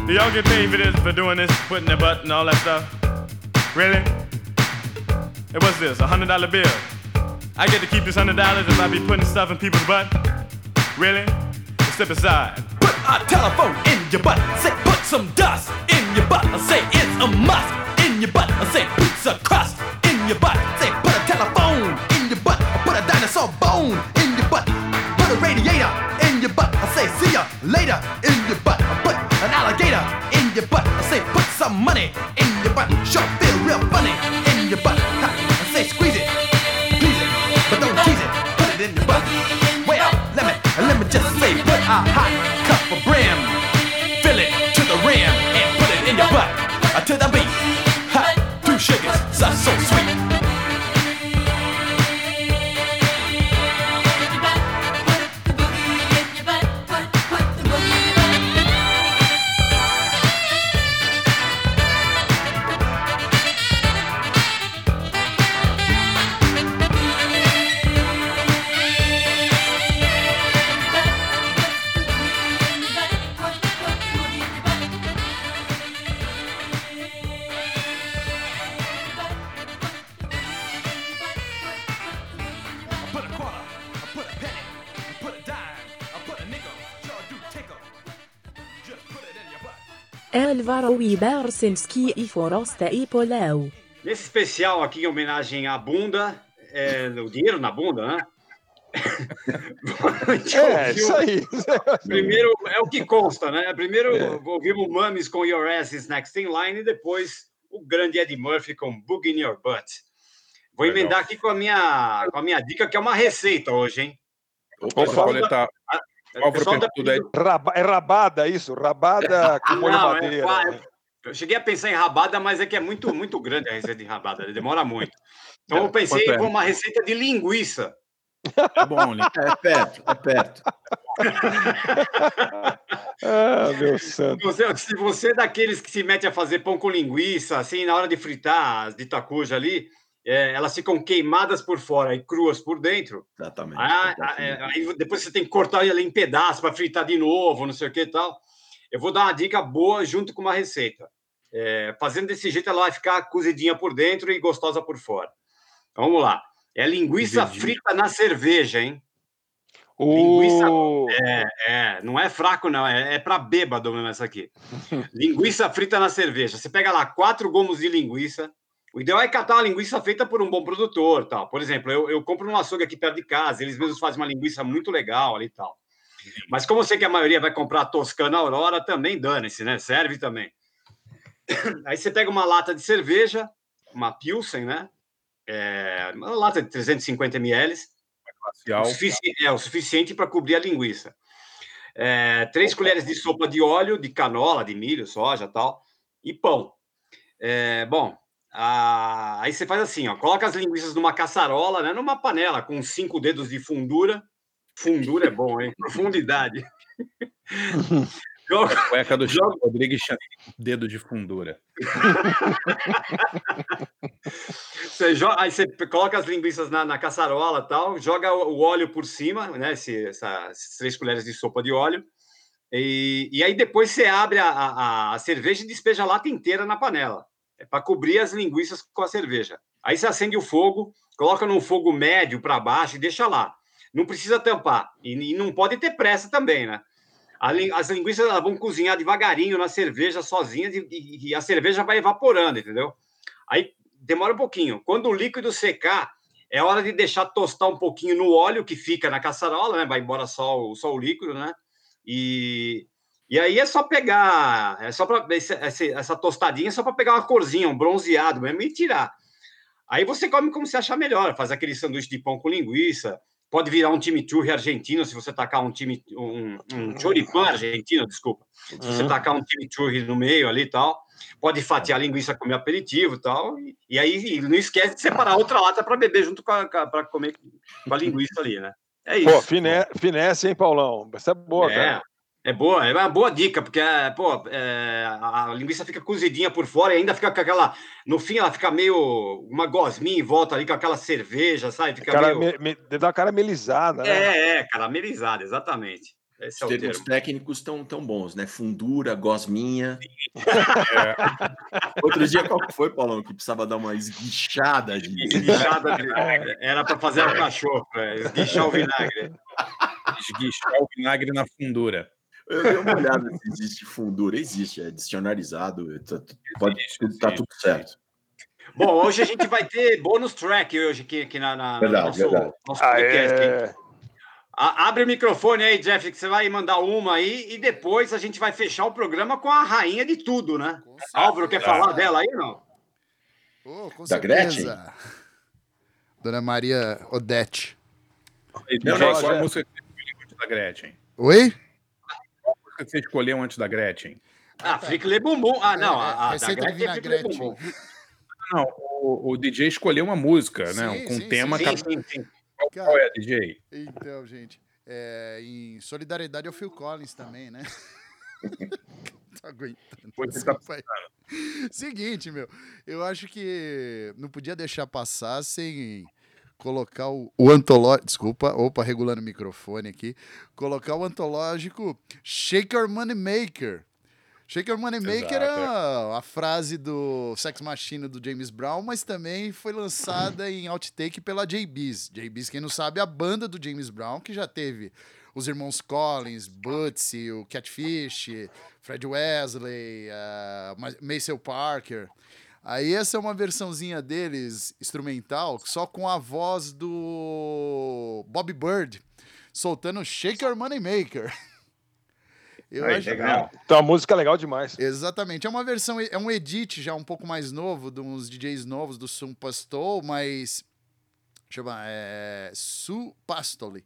Do y'all get paid for this, for doing this, putting their butt and all that stuff? Really? Hey, what's this? A hundred dollar bill? I get to keep this hundred dollars if I be putting stuff in people's butt? Really? Well, step aside. Put a telephone in your butt. Say put some dust in your butt. I say it's a must in your butt. I say pizza crust in your butt. Say put a telephone in your butt. Put a dinosaur bone in your butt. Put a radiator in your butt. I say see ya later in your butt. Put an alligator in your butt. I say put some money in your butt. Sure e e. Nesse especial aqui, em homenagem à bunda, é, o dinheiro na bunda, né? É, isso aí. Primeiro, é o que consta, né? Primeiro ouvimos Mummies com Your Ass is Next in Line e depois o grande Eddie Murphy com Boogie in Your Butt. Vou Legal. emendar aqui com a, minha, com a minha dica, que é uma receita hoje, hein? Opa, da- Álvaro pessoal da- perguntou daí. Raba- é rabada isso? Rabada com molho Não, é madeira. qua- né? Eu cheguei a pensar em rabada, mas é que é muito, muito grande a receita de rabada, demora muito. Então eu pensei é? em uma receita de linguiça. É bom. É perto, é perto. Ah, meu santo. Você, se você é daqueles que se mete a fazer pão com linguiça, assim, na hora de fritar as de tacuja ali, é, elas ficam queimadas por fora e cruas por dentro. Exatamente. Ah, ah, é, aí depois você tem que cortar ela em pedaços para fritar de novo, não sei o que e tal. eu vou dar uma dica boa junto com uma receita. É, fazendo desse jeito, ela vai ficar cozidinha por dentro e gostosa por fora. Então, vamos lá. É linguiça Entendi. frita na cerveja, hein? Linguiça. É, é, não é fraco, não. É, é para bêbado mesmo essa aqui. linguiça frita na cerveja. Você pega lá quatro gomos de linguiça. O ideal é catar uma linguiça feita por um bom produtor, tal. Por exemplo, eu, eu compro num açougue aqui perto de casa. Eles mesmos fazem uma linguiça muito legal ali e tal. Mas como eu sei que a maioria vai comprar a Toscana Aurora, também dane-se, né? Serve também. Aí você pega uma lata de cerveja, uma Pilsen, né? É, uma lata de 350 ml. O, sufici- é, o suficiente para cobrir a linguiça. É, três colheres de sopa de óleo, de canola, de milho, soja tal, e pão. É, bom, a- aí você faz assim, ó, coloca as linguiças numa caçarola, né, numa panela com cinco dedos de fundura. Fundura é bom, hein? Profundidade. Joga- Cueca do Chico Rodrigues chama dedo de fundura. Você joga, aí você coloca as linguiças na, na caçarola tal, joga o, o óleo por cima, né? Esse, essa- essas três colheres de sopa de óleo. E, e aí depois você abre a, a, a cerveja e despeja a lata inteira na panela. É para cobrir as linguiças com a cerveja. Aí você acende o fogo, coloca num fogo médio para baixo e deixa lá. Não precisa tampar. E, não pode ter pressa também, né? As linguiças vão cozinhar devagarinho na cerveja sozinhas e, a cerveja vai evaporando, entendeu? Aí demora um pouquinho. Quando o líquido secar, é hora de deixar tostar um pouquinho no óleo que fica na caçarola, né? Vai embora só o, só o líquido, né? E, e aí é só pegar, é só para essa tostadinha é só para pegar uma corzinha, um bronzeado mesmo e tirar. Aí você come como você achar melhor, faz aquele sanduíche de pão com linguiça, pode virar um chimichurri argentino se você tacar um time um, um choripan argentino, desculpa. Se você tacar um chimichurri no meio ali e tal, pode fatiar a linguiça como aperitivo e tal. E, aí não esquece de separar outra lata para beber junto com a para comer com a linguiça ali, né? É isso. Pô, fine- finesse, hein, Paulão? Essa é boa, É, cara. É boa, é uma boa dica, porque é, pô, é, a linguiça fica cozidinha por fora e ainda fica com aquela. No fim, ela fica meio. Uma gosminha em volta ali com aquela cerveja, sabe? Fica Cara, meio. me, me, deve dar uma caramelizada, né? É, é, caramelizada, exatamente. Esse é Os o termos termo. técnicos estão tão bons, né? Fundura, gosminha. É. Outro dia, qual que foi, Paulão, que precisava dar uma esguichada de. Esguichada de- Era para fazer o cachorro, é, esguichar o vinagre. Esguichar o vinagre na fundura. Eu dei uma olhada se existe fundura. Existe, é dicionarizado. tá- Pode, tá tudo certo. Bom, hoje a gente vai ter bônus track hoje aqui, aqui na, na, no Verdade, nosso, verdade. nosso podcast. Aê. A- Abre o microfone aí, Jeff, que você vai mandar uma aí e depois a gente vai fechar o programa com a rainha de tudo, né? Álvaro, quer falar dela aí não? Oh, com Da certeza. Dona Maria Odete. Não, não, qual a música da Gretchen? Oi? Música que você escolheu antes da Gretchen? Ah, Fricle Bumbum. Ah, não, É, a, a da Gretchen é Fricle vinagrete. Bumbum. Não, o, o DJ escolheu uma música, né? Sim, Com sim, tema. Sim, cap- sim, sim. Qual, é, DJ? Então, gente, é, em solidariedade ao Phil Collins também, né? Tô aguentando. Tá Desculpa aí. Seguinte, meu, eu acho que não podia deixar passar sem colocar o, o antológico. Desculpa, opa, regulando o microfone aqui. Colocar o antológico Shake Your Money Maker. Shake Your Money Maker Exato, é a, a frase do Sex Machine do James Brown, mas também foi lançada em outtake pela JBs. JBs, quem não sabe, é a banda do James Brown, que já teve os irmãos Collins, Bootsy, o Catfish, Fred Wesley, uh, Maceo Parker. Aí essa é uma versãozinha deles, instrumental, só com a voz do Bob Bird, soltando Shake Your Money Maker. Eu Aí, acho- legal. Então, a música é legal demais. Exatamente. É uma versão, é um edit já um pouco mais novo, de uns DJs novos do Sun Pastol, mas. Chama. É. Su Pastoli.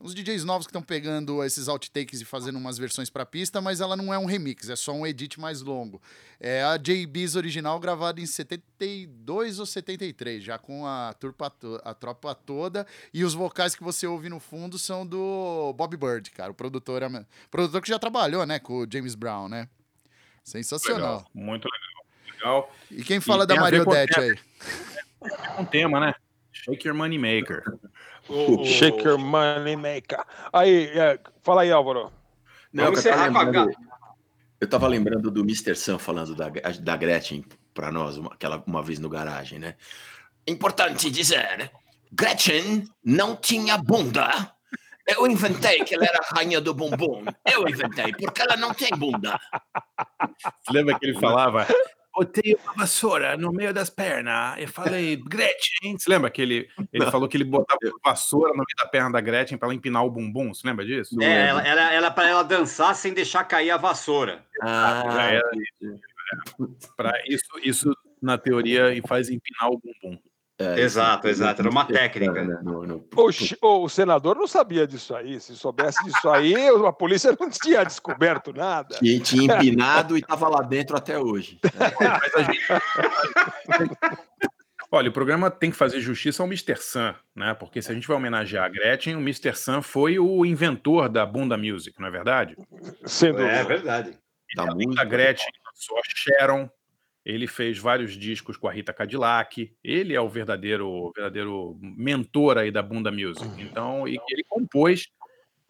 Uns DJs novos que estão pegando esses outtakes e fazendo umas versões pra pista, mas ela não é um remix, é só um edit mais longo. É a JB's original gravada em 72 ou 73, já com a, turpa a tropa toda. E os vocais que você ouve no fundo são do Bob Bird, cara, o produtor, é- produtor que já trabalhou, né, com o James Brown, né? Sensacional. Legal, muito legal. legal. E quem fala E da Maria Odete aí? Um tema, né? Shake Your Money Maker. O- Shake your money maker. Aí, é, fala aí, Álvaro. Não, Vamos eu tava encerrar com a lembrando- Eu tava lembrando do Mr. Sam falando da, da Gretchen pra nós, uma, aquela, uma vez no garagem, né? Importante dizer, Gretchen não tinha bunda. Eu inventei que ela era a rainha do bumbum. Eu inventei, porque ela não tem bunda. Você lembra que ele falava? Botei uma vassoura no meio das pernas. Eu falei, Gretchen. Você lembra que ele, ele Não. falou que ele botava uma vassoura no meio da perna da Gretchen para ela empinar o bumbum? Você lembra disso? É, ela, ela, ela para ela dançar sem deixar cair a vassoura. Ah, Já era Pra isso, isso, na teoria, e faz empinar o bumbum. É, Exato, exato. Era uma técnica. né, no- no- O, o senador não sabia disso aí. Se soubesse disso aí, a polícia não tinha descoberto nada. Tinha, tinha empinado e tava lá dentro até hoje. A Olha, o programa tem que fazer justiça ao Mr. Sam, né? Porque se a gente vai homenagear a Gretchen, o Mr. Sam foi o inventor da Bunda Music, não é verdade? Sem É verdade. Tá Além muito da Gretchen, lançou a Sharon. Ele fez vários discos com a Rita Cadillac. Ele é o verdadeiro, verdadeiro mentor aí da Bunda Music. Então, e ele compôs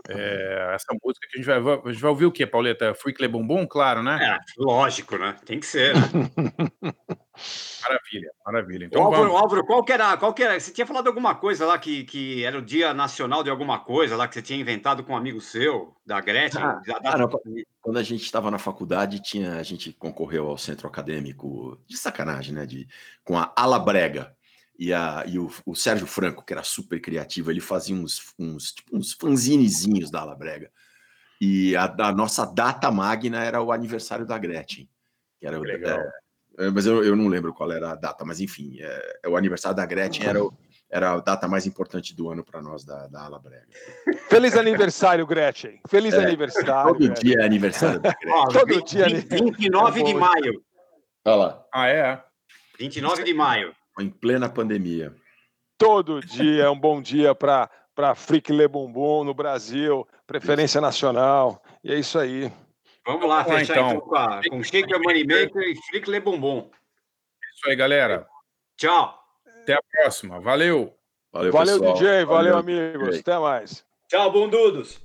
é, essa música que a gente vai, a gente vai ouvir o quê, Pauleta? Freak Le Bumbum, claro, né? É, lógico, né? Tem que ser. Maravilha, maravilha. Então Álvaro, vamos. Álvaro, qual que era? Qual que era? Você tinha falado alguma coisa lá que, que era o Dia Nacional de alguma coisa lá que você tinha inventado com um amigo seu, da Gretchen? Ah, da- ah, não, quando a gente estava na faculdade, tinha, a gente concorreu ao centro acadêmico de sacanagem, né? De, com a Ala Brega. E, a, e o, o Sérgio Franco, que era super criativo, ele fazia uns, uns, tipo, uns fanzinezinhos da Ala Brega. E a, a nossa data magna era o aniversário da Gretchen. Que era o, Legal. é, é, mas eu, eu não lembro qual era a data, mas enfim, é, é o aniversário da Gretchen era, o- era a data mais importante do ano para nós da, da Ala Brega. Feliz aniversário, Gretchen. Feliz É, aniversário. Todo Gretchen. dia é aniversário da Gretchen. Ó, Todo 20 dia, né? 29 de maio. Olha lá, Ah, é? 29 de maio. em plena pandemia. Todo dia é um bom dia para para Freak Le Bumbum no Brasil, preferência nacional. E é isso aí. Vamos lá, fechar então. então, com, a, com Moneymaker e Freak Le Bombom. Isso aí, galera. Tchau. Até a próxima. Valeu. Valeu, Valeu. DJ. Valeu, Valeu, amigos. Até mais. Tchau, bundudos.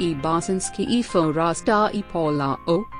i bosanski i forasta i polao,